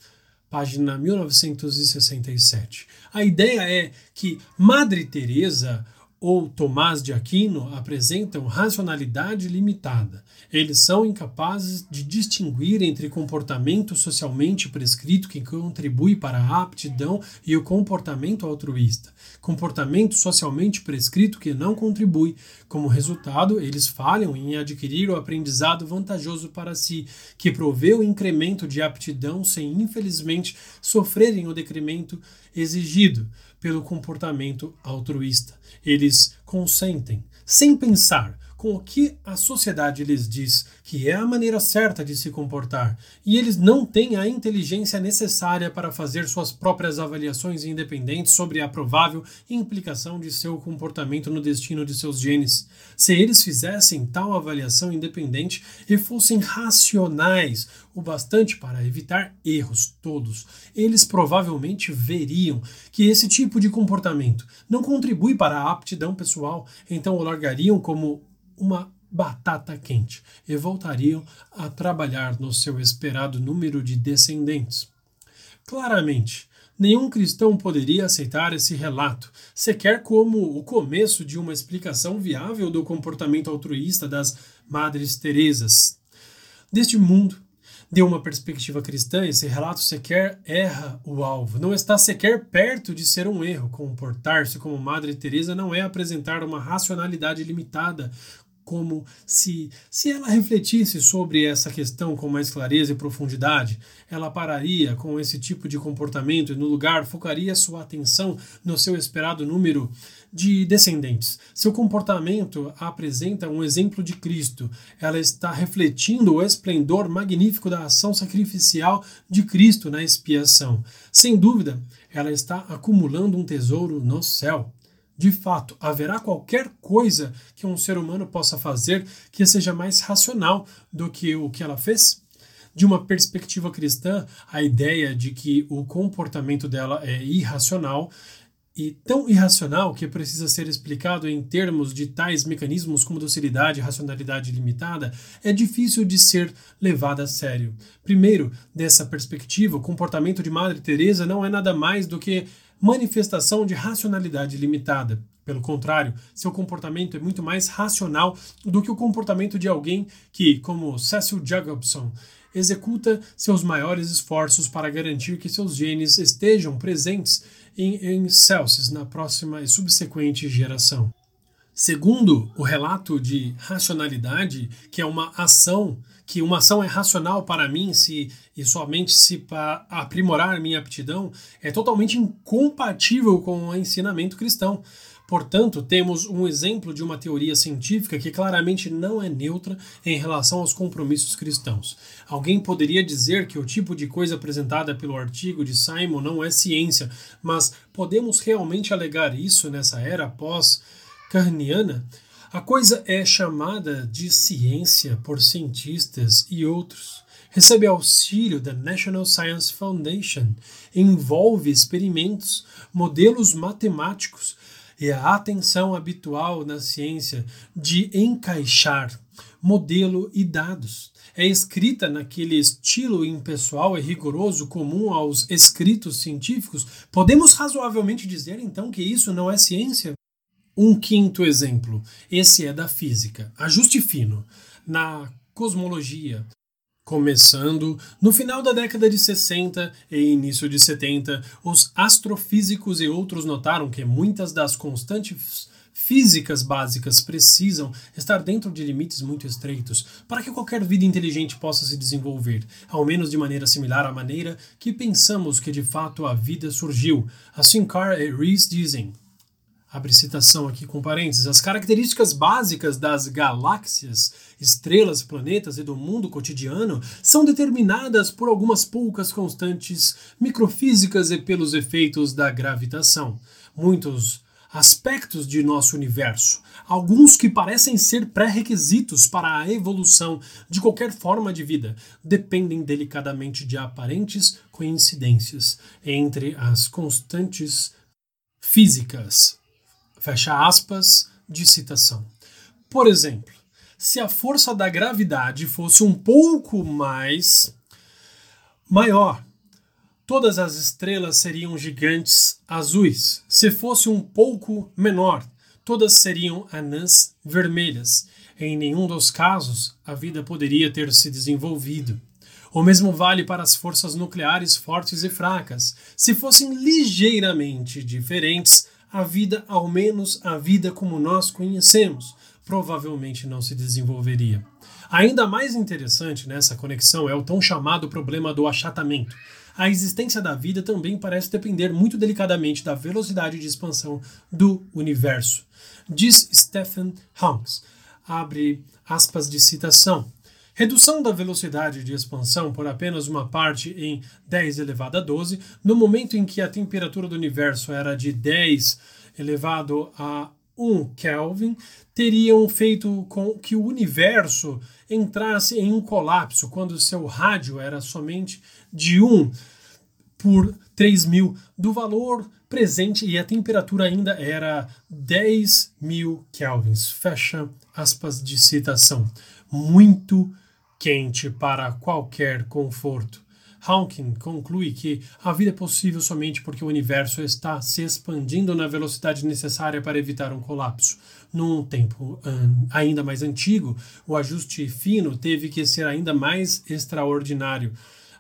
página 1967. A ideia é que Madre Teresa ou Tomás de Aquino apresentam racionalidade limitada. Eles são incapazes de distinguir entre comportamento socialmente prescrito que contribui para a aptidão e o comportamento altruísta, comportamento socialmente prescrito que não contribui. Como resultado, eles falham em adquirir o aprendizado vantajoso para si, que provê o incremento de aptidão sem, infelizmente, sofrerem o decremento exigido pelo comportamento altruísta. Eles consentem, sem pensar, com o que a sociedade lhes diz que é a maneira certa de se comportar, e eles não têm a inteligência necessária para fazer suas próprias avaliações independentes sobre a provável implicação de seu comportamento no destino de seus genes. Se eles fizessem tal avaliação independente e fossem racionais o bastante para evitar erros todos, eles provavelmente veriam que esse tipo de comportamento não contribui para a aptidão pessoal, então o largariam como uma batata quente e voltariam a trabalhar no seu esperado número de descendentes. Claramente, nenhum cristão poderia aceitar esse relato, sequer como o começo de uma explicação viável do comportamento altruísta das Madres Teresas. Deste mundo, de uma perspectiva cristã, esse relato sequer erra o alvo, não está sequer perto de ser um erro. Comportar-se como Madre Teresa não é apresentar uma racionalidade limitada, como se, se ela refletisse sobre essa questão com mais clareza e profundidade, ela pararia com esse tipo de comportamento e, no lugar, focaria sua atenção no seu esperado número de descendentes. Seu comportamento apresenta um exemplo de Cristo. Ela está refletindo o esplendor magnífico da ação sacrificial de Cristo na expiação. Sem dúvida, ela está acumulando um tesouro no céu de fato, haverá qualquer coisa que um ser humano possa fazer que seja mais racional do que o que ela fez? De uma perspectiva cristã, a ideia de que o comportamento dela é irracional e tão irracional que precisa ser explicado em termos de tais mecanismos como docilidade e racionalidade limitada, é difícil de ser levado a sério. Primeiro, dessa perspectiva, o comportamento de Madre Teresa não é nada mais do que manifestação de racionalidade limitada. Pelo contrário, seu comportamento é muito mais racional do que o comportamento de alguém que, como Cecil Jacobson, executa seus maiores esforços para garantir que seus genes estejam presentes em, em Celsius na próxima e subsequente geração. Segundo o relato de racionalidade, que é uma ação, que uma ação é racional para mim se e somente se para aprimorar minha aptidão, é totalmente incompatível com o ensinamento cristão. Portanto, temos um exemplo de uma teoria científica que claramente não é neutra em relação aos compromissos cristãos. Alguém poderia dizer que o tipo de coisa apresentada pelo artigo de Simon não é ciência, mas podemos realmente alegar isso nessa era pós-carniana? A coisa é chamada de ciência por cientistas e outros recebe auxílio da National Science Foundation, envolve experimentos, modelos matemáticos, e a atenção habitual na ciência de encaixar modelo e dados. É escrita naquele estilo impessoal e rigoroso comum aos escritos científicos. Podemos razoavelmente dizer então que isso não é ciência? Um quinto exemplo, esse é da física. Ajuste fino. Na cosmologia, Começando no final da década de 60 e início de 70, os astrofísicos e outros notaram que muitas das constantes físicas básicas precisam estar dentro de limites muito estreitos para que qualquer vida inteligente possa se desenvolver, ao menos de maneira similar à maneira que pensamos que de fato a vida surgiu. Assim Carr e Rees dizem abre citação aqui com parênteses, as características básicas das galáxias, estrelas, planetas e do mundo cotidiano são determinadas por algumas poucas constantes microfísicas e pelos efeitos da gravitação. Muitos aspectos de nosso universo, alguns que parecem ser pré-requisitos para a evolução de qualquer forma de vida, dependem delicadamente de aparentes coincidências entre as constantes físicas Fecha aspas de citação. Por exemplo, se a força da gravidade fosse um pouco mais maior, todas as estrelas seriam gigantes azuis. Se fosse um pouco menor, todas seriam anãs vermelhas. Em nenhum dos casos, a vida poderia ter se desenvolvido. O mesmo vale para as forças nucleares fortes e fracas. Se fossem ligeiramente diferentes, a vida, ao menos a vida como nós conhecemos, provavelmente não se desenvolveria. Ainda mais interessante nessa conexão é o tão chamado problema do achatamento. A existência da vida também parece depender muito delicadamente da velocidade de expansão do universo. Diz Stephen Hawking, abre aspas de citação. Redução da velocidade de expansão por apenas uma parte em 10 elevado a 12, no momento em que a temperatura do universo era de 10 elevado a 1 Kelvin, teriam feito com que o universo entrasse em um colapso quando seu rádio era somente de 1 por 3 mil do valor presente e a temperatura ainda era 10 mil kelvins. Fecha aspas de citação. Muito quente para qualquer conforto. Hawking conclui que a vida é possível somente porque o universo está se expandindo na velocidade necessária para evitar um colapso. Num tempo ainda mais antigo, o ajuste fino teve que ser ainda mais extraordinário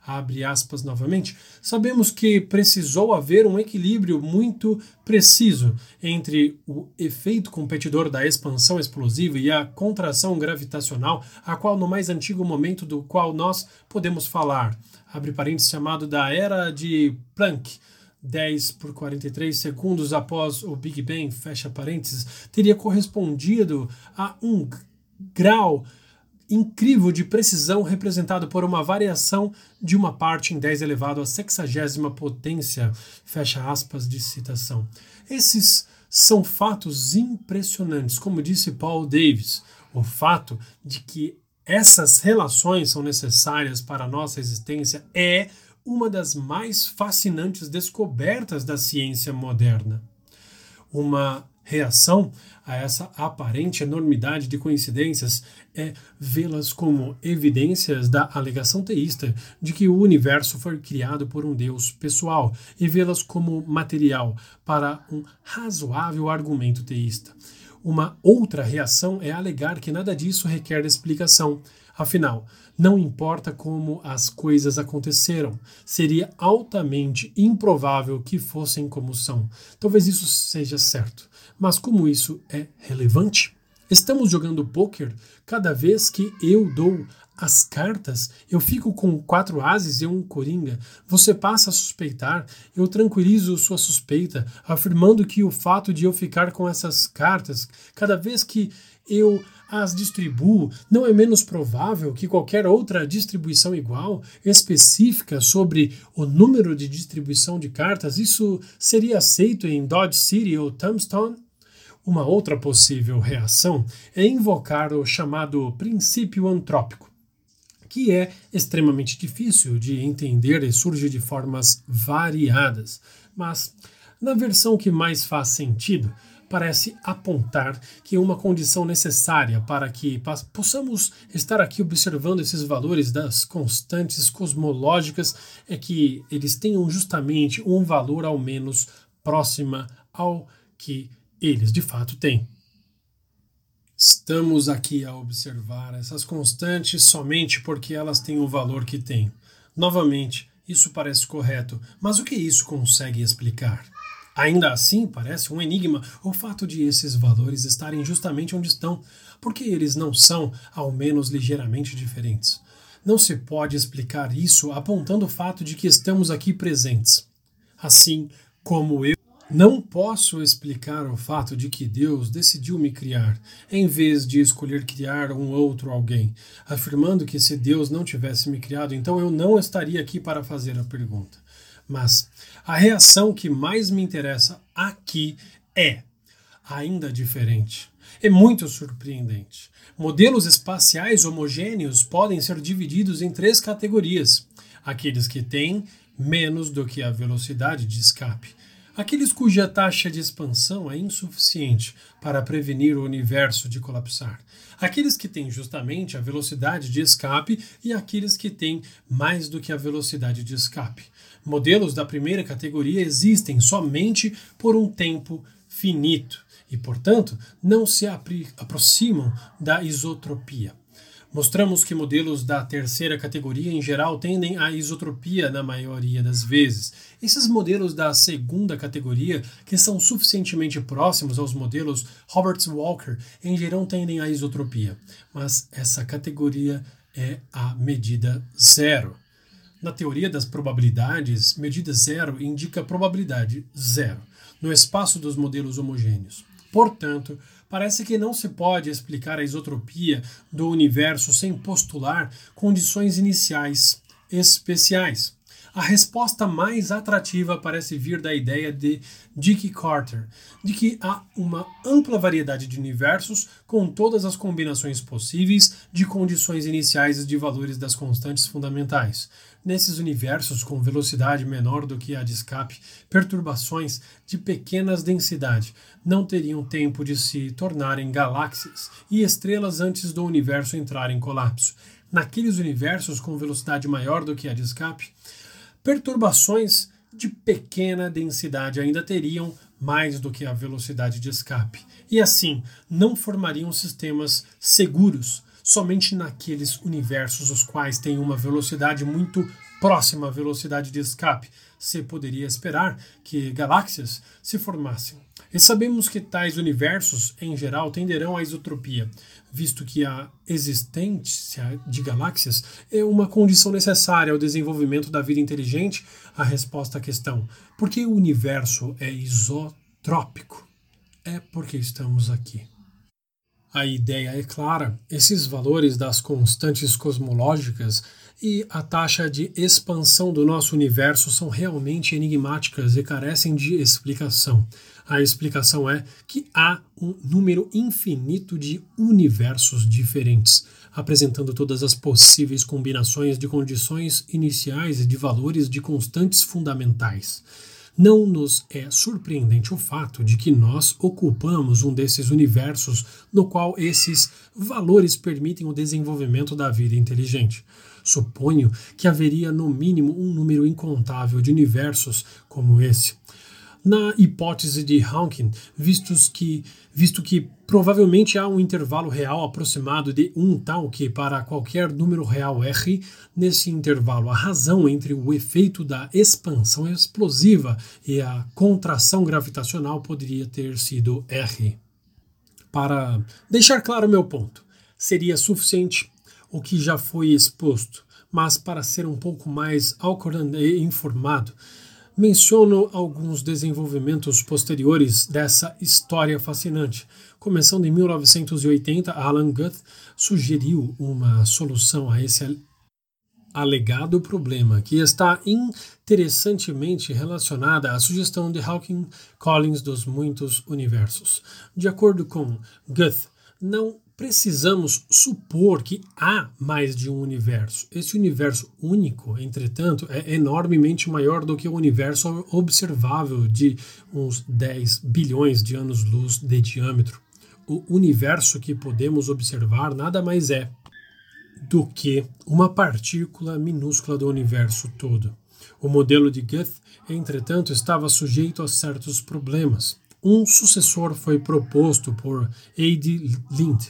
abre aspas novamente, sabemos que precisou haver um equilíbrio muito preciso entre o efeito competidor da expansão explosiva e a contração gravitacional, a qual no mais antigo momento do qual nós podemos falar, abre parênteses chamado da era de Planck, 10 por 43 segundos após o Big Bang, fecha parênteses, teria correspondido a um grau incrível de precisão representado por uma variação de uma parte em 10 elevado a sexagésima potência, fecha aspas de citação. Esses são fatos impressionantes, como disse Paul Davis, o fato de que essas relações são necessárias para a nossa existência é uma das mais fascinantes descobertas da ciência moderna. Uma reação a essa aparente enormidade de coincidências é vê-las como evidências da alegação teísta de que o universo foi criado por um Deus pessoal e vê-las como material para um razoável argumento teísta. Uma outra reação é alegar que nada disso requer explicação. Afinal, não importa como as coisas aconteceram, seria altamente improvável que fossem como são. Talvez isso seja certo, mas como isso é relevante? Estamos jogando poker cada vez que eu dou as cartas, eu fico com quatro ases e um coringa. Você passa a suspeitar, eu tranquilizo sua suspeita, afirmando que o fato de eu ficar com essas cartas, cada vez que eu as distribuo, não é menos provável que qualquer outra distribuição igual, específica sobre o número de distribuição de cartas, isso seria aceito em Dodge City ou Tombstone? Uma outra possível reação é invocar o chamado princípio antrópico que é extremamente difícil de entender e surge de formas variadas. Mas, na versão que mais faz sentido, parece apontar que uma condição necessária para que possamos estar aqui observando esses valores das constantes cosmológicas é que eles tenham justamente um valor ao menos próxima ao que eles de fato têm. Estamos aqui a observar essas constantes somente porque elas têm o valor que têm. Novamente, isso parece correto, mas o que isso consegue explicar? Ainda assim, parece um enigma o fato de esses valores estarem justamente onde estão, porque eles não são, ao menos ligeiramente diferentes. Não se pode explicar isso apontando o fato de que estamos aqui presentes. Assim como eu não posso explicar o fato de que Deus decidiu me criar, em vez de escolher criar um outro alguém, afirmando que se Deus não tivesse me criado, então eu não estaria aqui para fazer a pergunta. Mas a reação que mais me interessa aqui é ainda diferente. É muito surpreendente. Modelos espaciais homogêneos podem ser divididos em três categorias: aqueles que têm menos do que a velocidade de escape aqueles cuja taxa de expansão é insuficiente para prevenir o universo de colapsar, aqueles que têm justamente a velocidade de escape e aqueles que têm mais do que a velocidade de escape. Modelos da primeira categoria existem somente por um tempo finito e, portanto, não se aproximam da isotropia. Mostramos que modelos da terceira categoria, em geral, tendem à isotropia na maioria das vezes. Esses modelos da segunda categoria, que são suficientemente próximos aos modelos Roberts-Walker, em geral tendem à isotropia. Mas essa categoria é a medida zero. Na teoria das probabilidades, medida zero indica probabilidade zero no espaço dos modelos homogêneos. Portanto, parece que não se pode explicar a isotropia do universo sem postular condições iniciais especiais. A resposta mais atrativa parece vir da ideia de Dick Carter, de que há uma ampla variedade de universos com todas as combinações possíveis de condições iniciais e de valores das constantes fundamentais. Nesses universos com velocidade menor do que a de escape, perturbações de pequenas densidade não teriam tempo de se tornarem galáxias e estrelas antes do universo entrar em colapso. Naqueles universos com velocidade maior do que a de escape, perturbações de pequena densidade ainda teriam mais do que a velocidade de escape, e assim não formariam sistemas seguros somente naqueles universos os quais têm uma velocidade muito próxima à velocidade de escape. Se poderia esperar que galáxias se formassem. E sabemos que tais universos, em geral, tenderão à isotropia, visto que a existência de galáxias é uma condição necessária ao desenvolvimento da vida inteligente. A resposta à questão: por que o universo é isotrópico? É porque estamos aqui. A ideia é clara: esses valores das constantes cosmológicas e a taxa de expansão do nosso universo são realmente enigmáticas e carecem de explicação. A explicação é que há um número infinito de universos diferentes, apresentando todas as possíveis combinações de condições iniciais e de valores de constantes fundamentais. não nos é surpreendente o fato de que nós ocupamos um desses universos no qual esses valores permitem o desenvolvimento da vida inteligente. Suponho que haveria no mínimo um número incontável de universos como esse. Na hipótese de Hawking, vistos que, visto que provavelmente há um intervalo real aproximado de um tal que para qualquer número real R, nesse intervalo a razão entre o efeito da expansão explosiva e a contração gravitacional poderia ter sido R. Para deixar claro meu ponto, seria suficiente o que já foi exposto, mas para ser um pouco mais awkward e informado, menciono alguns desenvolvimentos posteriores dessa história fascinante. Começando em 1980, Alan Guth sugeriu uma solução a esse alegado problema, que está interessantemente relacionada à sugestão de Hawking Collins dos muitos universos. De acordo com Guth, não precisamos supor que há mais de um universo. Esse universo único, entretanto, é enormemente maior do que o universo observável de uns 10 bilhões de anos-luz de diâmetro. O universo que podemos observar nada mais é do que uma partícula minúscula do universo todo. O modelo de Guth, entretanto, estava sujeito a certos problemas. Um sucessor foi proposto por A.D. Lind.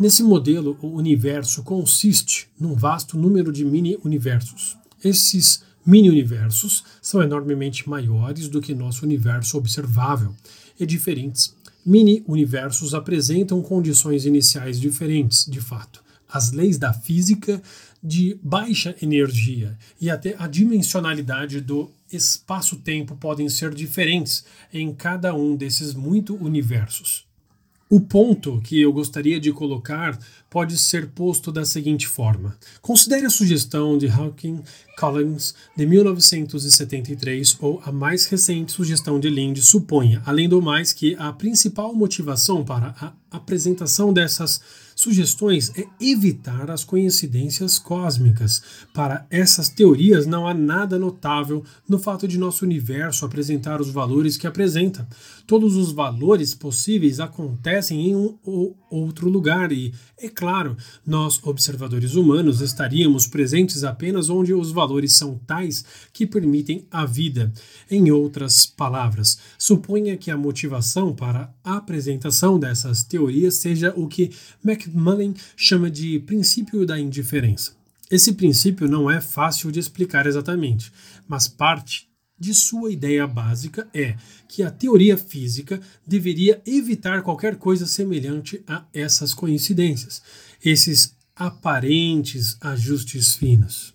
Nesse modelo, o universo consiste num vasto número de mini-universos. Esses mini-universos são enormemente maiores do que nosso universo observável e diferentes. Mini-universos apresentam condições iniciais diferentes, de fato. As leis da física de baixa energia e até a dimensionalidade do espaço-tempo podem ser diferentes em cada um desses muito universos. O ponto que eu gostaria de colocar pode ser posto da seguinte forma: considere a sugestão de Hawking Collins de 1973 ou a mais recente sugestão de Lind suponha, além do mais, que a principal motivação para a apresentação dessas sugestões é evitar as coincidências cósmicas. Para essas teorias, não há nada notável no fato de nosso universo apresentar os valores que apresenta. Todos os valores possíveis acontecem em um ou outro lugar e, é claro, nós, observadores humanos, estaríamos presentes apenas onde os valores são tais que permitem a vida. Em outras palavras, suponha que a motivação para a apresentação dessas teorias seja o que McMullen chama de princípio da indiferença. Esse princípio não é fácil de explicar exatamente, mas parte de sua ideia básica é que a teoria física deveria evitar qualquer coisa semelhante a essas coincidências, esses aparentes ajustes finos.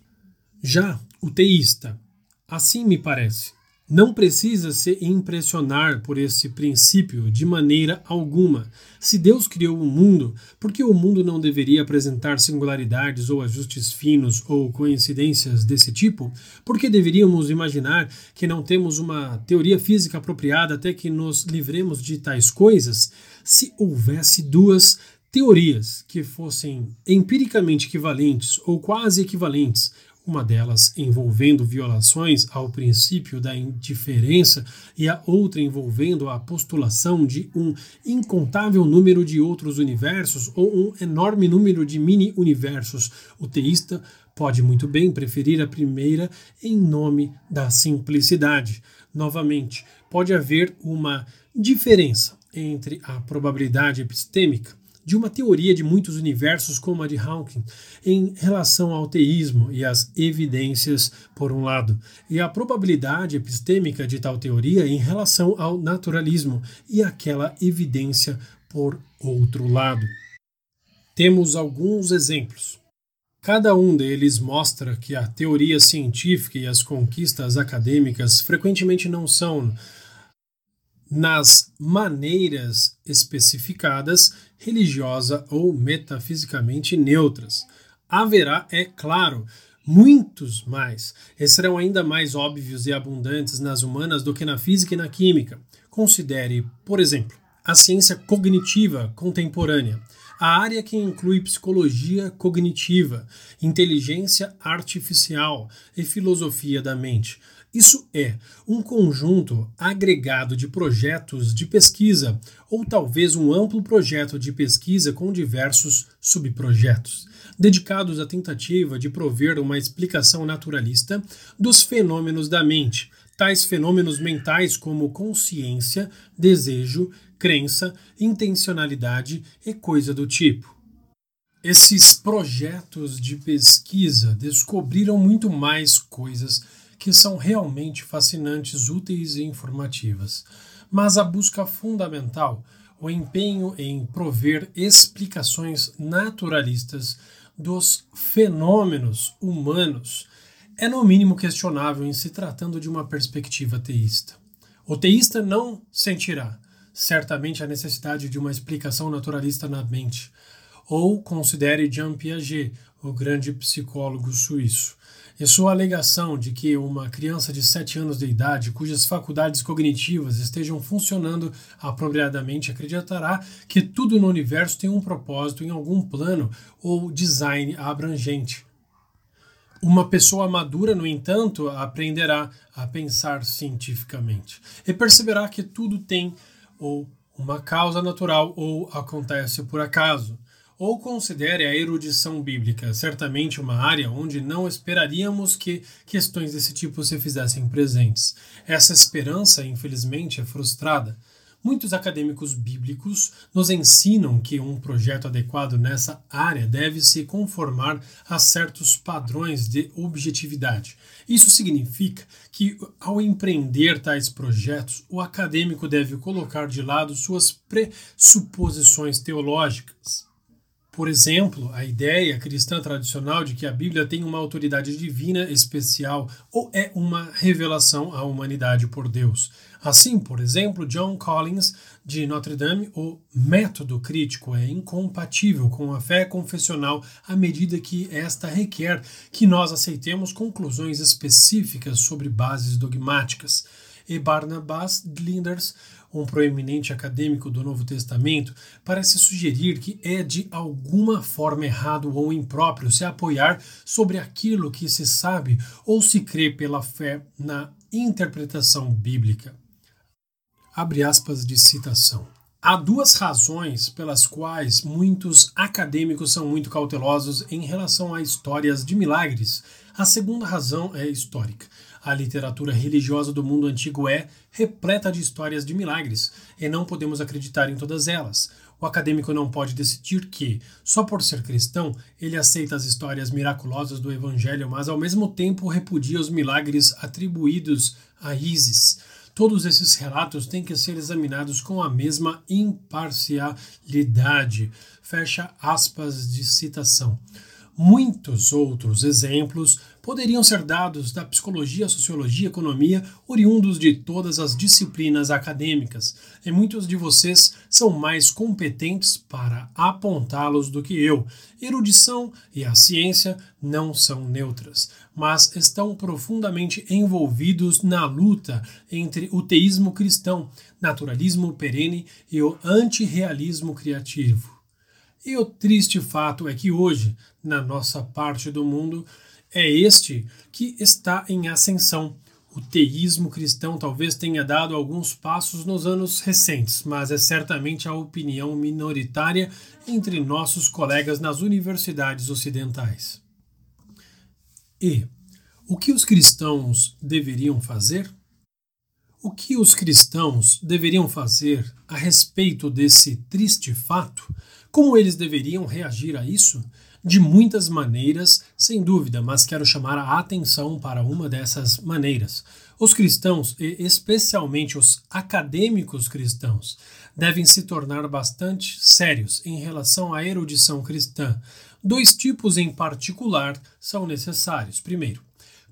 Já o teísta, assim me parece, não precisa se impressionar por esse princípio de maneira alguma. Se Deus criou o mundo, por que o mundo não deveria apresentar singularidades ou ajustes finos ou coincidências desse tipo? Por que deveríamos imaginar que não temos uma teoria física apropriada até que nos livremos de tais coisas? Se houvesse duas teorias que fossem empiricamente equivalentes ou quase equivalentes, uma delas envolvendo violações ao princípio da indiferença e a outra envolvendo a postulação de um incontável número de outros universos ou um enorme número de mini-universos. O teísta pode muito bem preferir a primeira em nome da simplicidade. Novamente, pode haver uma diferença entre a probabilidade epistêmica de uma teoria de muitos universos como a de Hawking em relação ao teísmo e as evidências, por um lado, e a probabilidade epistêmica de tal teoria em relação ao naturalismo e aquela evidência, por outro lado. Temos alguns exemplos. Cada um deles mostra que a teoria científica e as conquistas acadêmicas frequentemente não são nas maneiras especificadas, religiosa ou metafisicamente neutras. Haverá, é claro, muitos mais, e serão ainda mais óbvios e abundantes nas humanas do que na física e na química. Considere, por exemplo, a ciência cognitiva contemporânea, a área que inclui psicologia cognitiva, inteligência artificial e filosofia da mente Isso é um conjunto agregado de projetos de pesquisa ou talvez um amplo projeto de pesquisa com diversos subprojetos, dedicados à tentativa de prover uma explicação naturalista dos fenômenos da mente, tais fenômenos mentais como consciência, desejo, crença, intencionalidade e coisa do tipo. Esses projetos de pesquisa descobriram muito mais coisas que são realmente fascinantes, úteis e informativas. Mas a busca fundamental, o empenho em prover explicações naturalistas dos fenômenos humanos, é no mínimo questionável em se tratando de uma perspectiva teísta. O teísta não sentirá, certamente, a necessidade de uma explicação naturalista na mente, ou considere Jean Piaget, o grande psicólogo suíço. E sua alegação de que uma criança de 7 anos de idade, cujas faculdades cognitivas estejam funcionando apropriadamente, acreditará que tudo no universo tem um propósito em algum plano ou design abrangente. Uma pessoa madura, no entanto, aprenderá a pensar cientificamente e perceberá que tudo tem ou uma causa natural ou acontece por acaso ou considere a erudição bíblica certamente uma área onde não esperaríamos que questões desse tipo se fizessem presentes. Essa esperança, infelizmente, é frustrada. Muitos acadêmicos bíblicos nos ensinam que um projeto adequado nessa área deve se conformar a certos padrões de objetividade. Isso significa que, ao empreender tais projetos, o acadêmico deve colocar de lado suas pressuposições teológicas por exemplo, a ideia cristã tradicional de que a Bíblia tem uma autoridade divina especial ou é uma revelação à humanidade por Deus. Assim, por exemplo, John Collins de Notre Dame, o método crítico é incompatível com a fé confessional à medida que esta requer que nós aceitemos conclusões específicas sobre bases dogmáticas. E Barnabas Linders um proeminente acadêmico do Novo Testamento, parece sugerir que é de alguma forma errado ou impróprio se apoiar sobre aquilo que se sabe ou se crê pela fé na interpretação bíblica. Abre aspas de citação. Há duas razões pelas quais muitos acadêmicos são muito cautelosos em relação a histórias de milagres. A segunda razão é histórica. A literatura religiosa do mundo antigo é repleta de histórias de milagres, e não podemos acreditar em todas elas. O acadêmico não pode decidir que, só por ser cristão, ele aceita as histórias miraculosas do Evangelho, mas ao mesmo tempo repudia os milagres atribuídos a Isis. Todos esses relatos têm que ser examinados com a mesma imparcialidade. Fecha aspas de citação. Muitos outros exemplos poderiam ser dados da psicologia, sociologia, economia, oriundos de todas as disciplinas acadêmicas, e muitos de vocês são mais competentes para apontá-los do que eu. Erudição e a ciência não são neutras, mas estão profundamente envolvidos na luta entre o teísmo cristão, naturalismo perene e o antirrealismo criativo. E o triste fato é que hoje, na nossa parte do mundo, é este que está em ascensão. O teísmo cristão talvez tenha dado alguns passos nos anos recentes, mas é certamente a opinião minoritária entre nossos colegas nas universidades ocidentais. E o que os cristãos deveriam fazer? O que os cristãos deveriam fazer a respeito desse triste fato como eles deveriam reagir a isso? De muitas maneiras, sem dúvida, mas quero chamar a atenção para uma dessas maneiras. Os cristãos, e especialmente os acadêmicos cristãos, devem se tornar bastante sérios em relação à erudição cristã. Dois tipos em particular são necessários. Primeiro,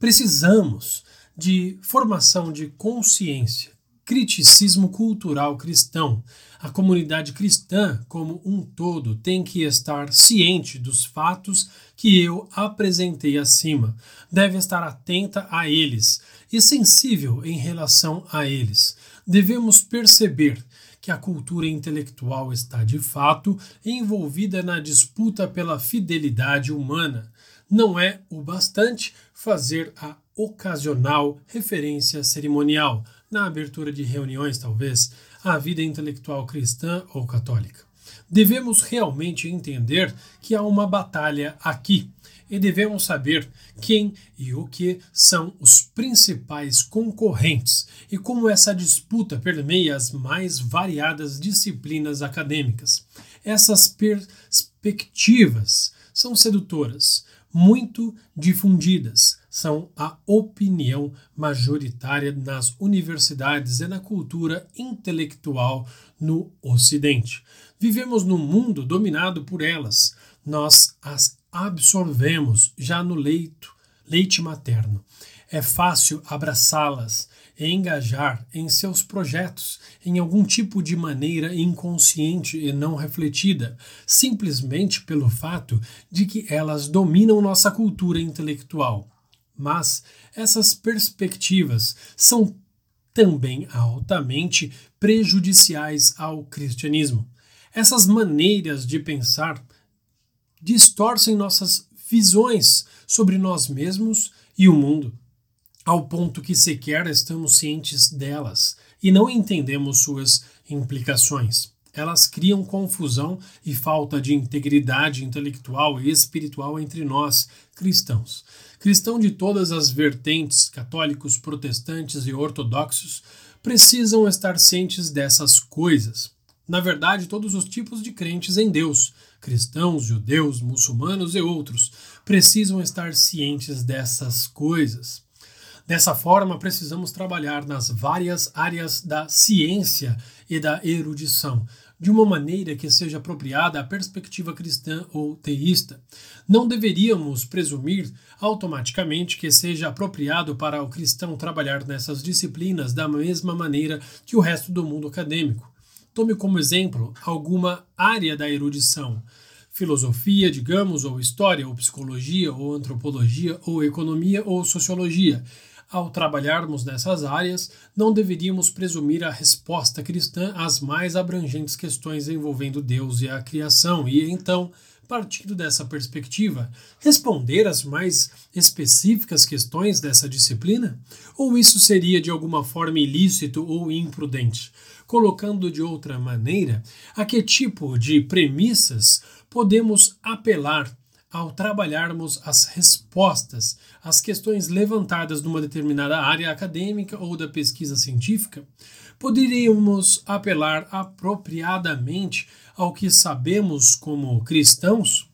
precisamos de formação de consciência criticismo cultural cristão. A comunidade cristã, como um todo, tem que estar ciente dos fatos que eu apresentei acima, deve estar atenta a eles e sensível em relação a eles. Devemos perceber que a cultura intelectual está de fato envolvida na disputa pela fidelidade humana. não é o bastante fazer a ocasional referência cerimonial, na abertura de reuniões, talvez, à vida intelectual cristã ou católica. Devemos realmente entender que há uma batalha aqui e devemos saber quem e o que são os principais concorrentes e como essa disputa permeia as mais variadas disciplinas acadêmicas. Essas perspectivas são sedutoras, muito difundidas, são a opinião majoritária nas universidades e na cultura intelectual no Ocidente. Vivemos num mundo dominado por elas. Nós as absorvemos já no leito, leite materno. É fácil abraçá-las e engajar em seus projetos em algum tipo de maneira inconsciente e não refletida, simplesmente pelo fato de que elas dominam nossa cultura intelectual. Mas essas perspectivas são também altamente prejudiciais ao cristianismo. Essas maneiras de pensar distorcem nossas visões sobre nós mesmos e o mundo, ao ponto que sequer estamos cientes delas e não entendemos suas implicações. Elas criam confusão e falta de integridade intelectual e espiritual entre nós, cristãos. Cristãos de todas as vertentes, católicos, protestantes e ortodoxos, precisam estar cientes dessas coisas. Na verdade, todos os tipos de crentes em Deus, cristãos, judeus, muçulmanos e outros, precisam estar cientes dessas coisas. Dessa forma, precisamos trabalhar nas várias áreas da ciência e da erudição, de uma maneira que seja apropriada à perspectiva cristã ou teísta. Não deveríamos presumir automaticamente que seja apropriado para o cristão trabalhar nessas disciplinas da mesma maneira que o resto do mundo acadêmico. Tome como exemplo alguma área da erudição, filosofia, digamos, ou história, ou psicologia, ou antropologia, ou economia, ou sociologia. Ao trabalharmos nessas áreas, não deveríamos presumir a resposta cristã às mais abrangentes questões envolvendo Deus e a criação, e então, partindo dessa perspectiva, responder às mais específicas questões dessa disciplina? Ou isso seria de alguma forma ilícito ou imprudente? Colocando de outra maneira, a que tipo de premissas podemos apelar ao trabalharmos as respostas às questões levantadas numa determinada área acadêmica ou da pesquisa científica? Poderíamos apelar apropriadamente ao que sabemos como cristãos?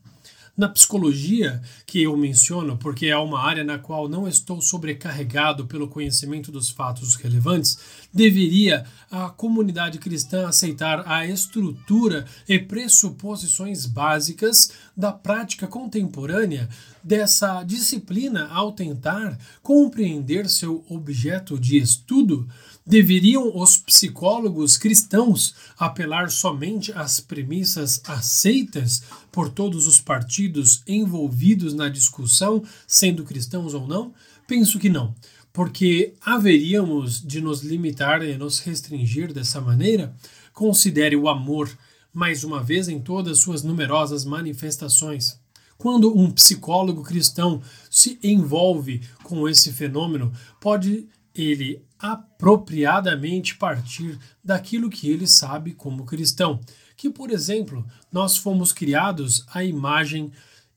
Na psicologia, que eu menciono porque é uma área na qual não estou sobrecarregado pelo conhecimento dos fatos relevantes, deveria a comunidade cristã aceitar a estrutura e pressuposições básicas da prática contemporânea dessa disciplina ao tentar compreender seu objeto de estudo? Deveriam os psicólogos cristãos apelar somente às premissas aceitas por todos os partidos envolvidos na discussão, sendo cristãos ou não? Penso que não, porque haveríamos de nos limitar e nos restringir dessa maneira. Considere o amor, mais uma vez, em todas suas numerosas manifestações. Quando um psicólogo cristão se envolve com esse fenômeno, pode ele apropriadamente partir daquilo que ele sabe como cristão. Que, por exemplo, nós fomos criados à imagem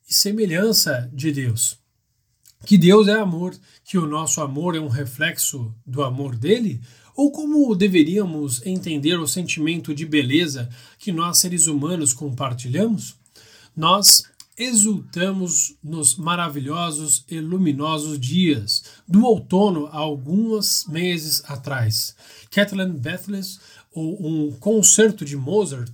e semelhança de Deus. Que Deus é amor, que o nosso amor é um reflexo do amor dele? Ou como deveríamos entender o sentimento de beleza que nós seres humanos compartilhamos? Nós exultamos nos maravilhosos e luminosos dias do outono há alguns meses atrás. Kathleen Bethles ou um concerto de Mozart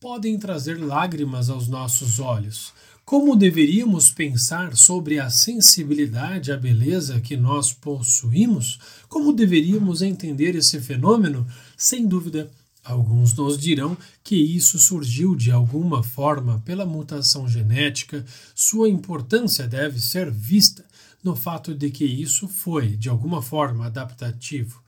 podem trazer lágrimas aos nossos olhos. Como deveríamos pensar sobre a sensibilidade à beleza que nós possuímos? Como deveríamos entender esse fenômeno? Sem dúvida, Alguns nos dirão que isso surgiu de alguma forma pela mutação genética, sua importância deve ser vista no fato de que isso foi, de alguma forma, adaptativo,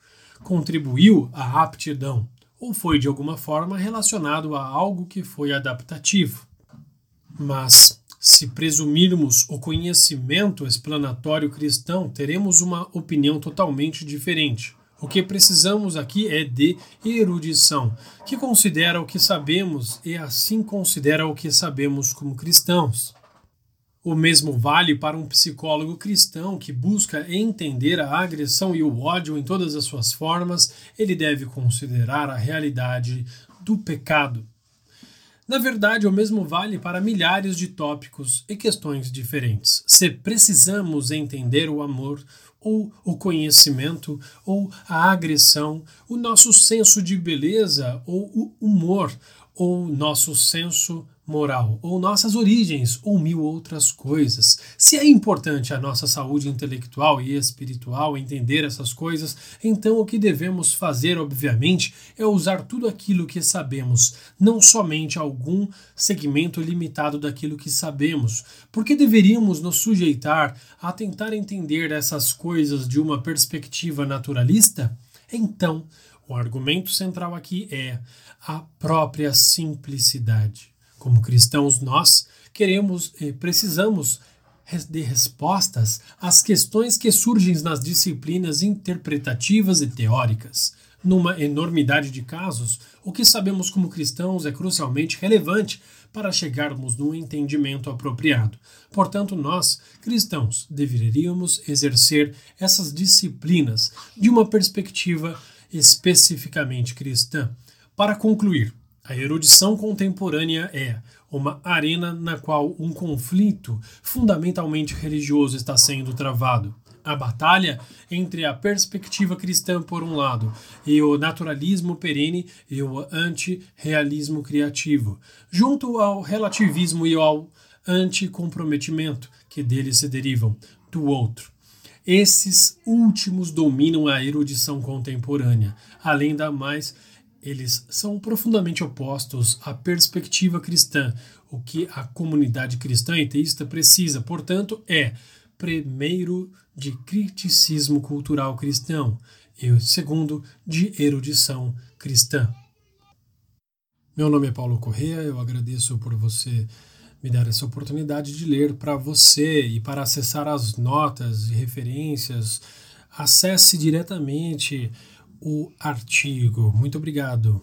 contribuiu à aptidão, ou foi de alguma forma relacionado a algo que foi adaptativo. Mas Se presumirmos o conhecimento explanatório cristão, teremos uma opinião totalmente diferente. O que precisamos aqui é de erudição, que considera o que sabemos e assim considera o que sabemos como cristãos. O mesmo vale para um psicólogo cristão que busca entender a agressão e o ódio em todas as suas formas, ele deve considerar a realidade do pecado. Na verdade, o mesmo vale para milhares de tópicos e questões diferentes. Se precisamos entender o amor, ou o conhecimento, ou a agressão, o nosso senso de beleza, ou o humor, ou nosso senso moral, ou nossas origens, ou mil outras coisas. Se é importante a nossa saúde intelectual e espiritual entender essas coisas, então o que devemos fazer, obviamente, é usar tudo aquilo que sabemos, não somente algum segmento limitado daquilo que sabemos. Porque deveríamos nos sujeitar a tentar entender essas coisas de uma perspectiva naturalista? Então, o argumento central aqui é a própria simplicidade. Como cristãos, nós queremos e precisamos de respostas às questões que surgem nas disciplinas interpretativas e teóricas. Numa enormidade de casos, o que sabemos como cristãos é crucialmente relevante para chegarmos num entendimento apropriado. Portanto, nós, cristãos, deveríamos exercer essas disciplinas de uma perspectiva especificamente cristã. Para concluir, a erudição contemporânea é uma arena na qual um conflito fundamentalmente religioso está sendo travado. A batalha entre a perspectiva cristã, por um lado, e o naturalismo perene e o anti-realismo criativo, junto ao relativismo e ao anticomprometimento que deles se derivam, do outro. Esses últimos dominam a erudição contemporânea, além da mais eles são profundamente opostos à perspectiva cristã. O que a comunidade cristã e teísta precisa, portanto, é primeiro de criticismo cultural cristão e segundo de erudição cristã. Meu nome é Paulo Correa, eu agradeço por você me dar essa oportunidade de ler para você e para acessar as notas e referências. Acesse diretamente o artigo. Muito obrigado.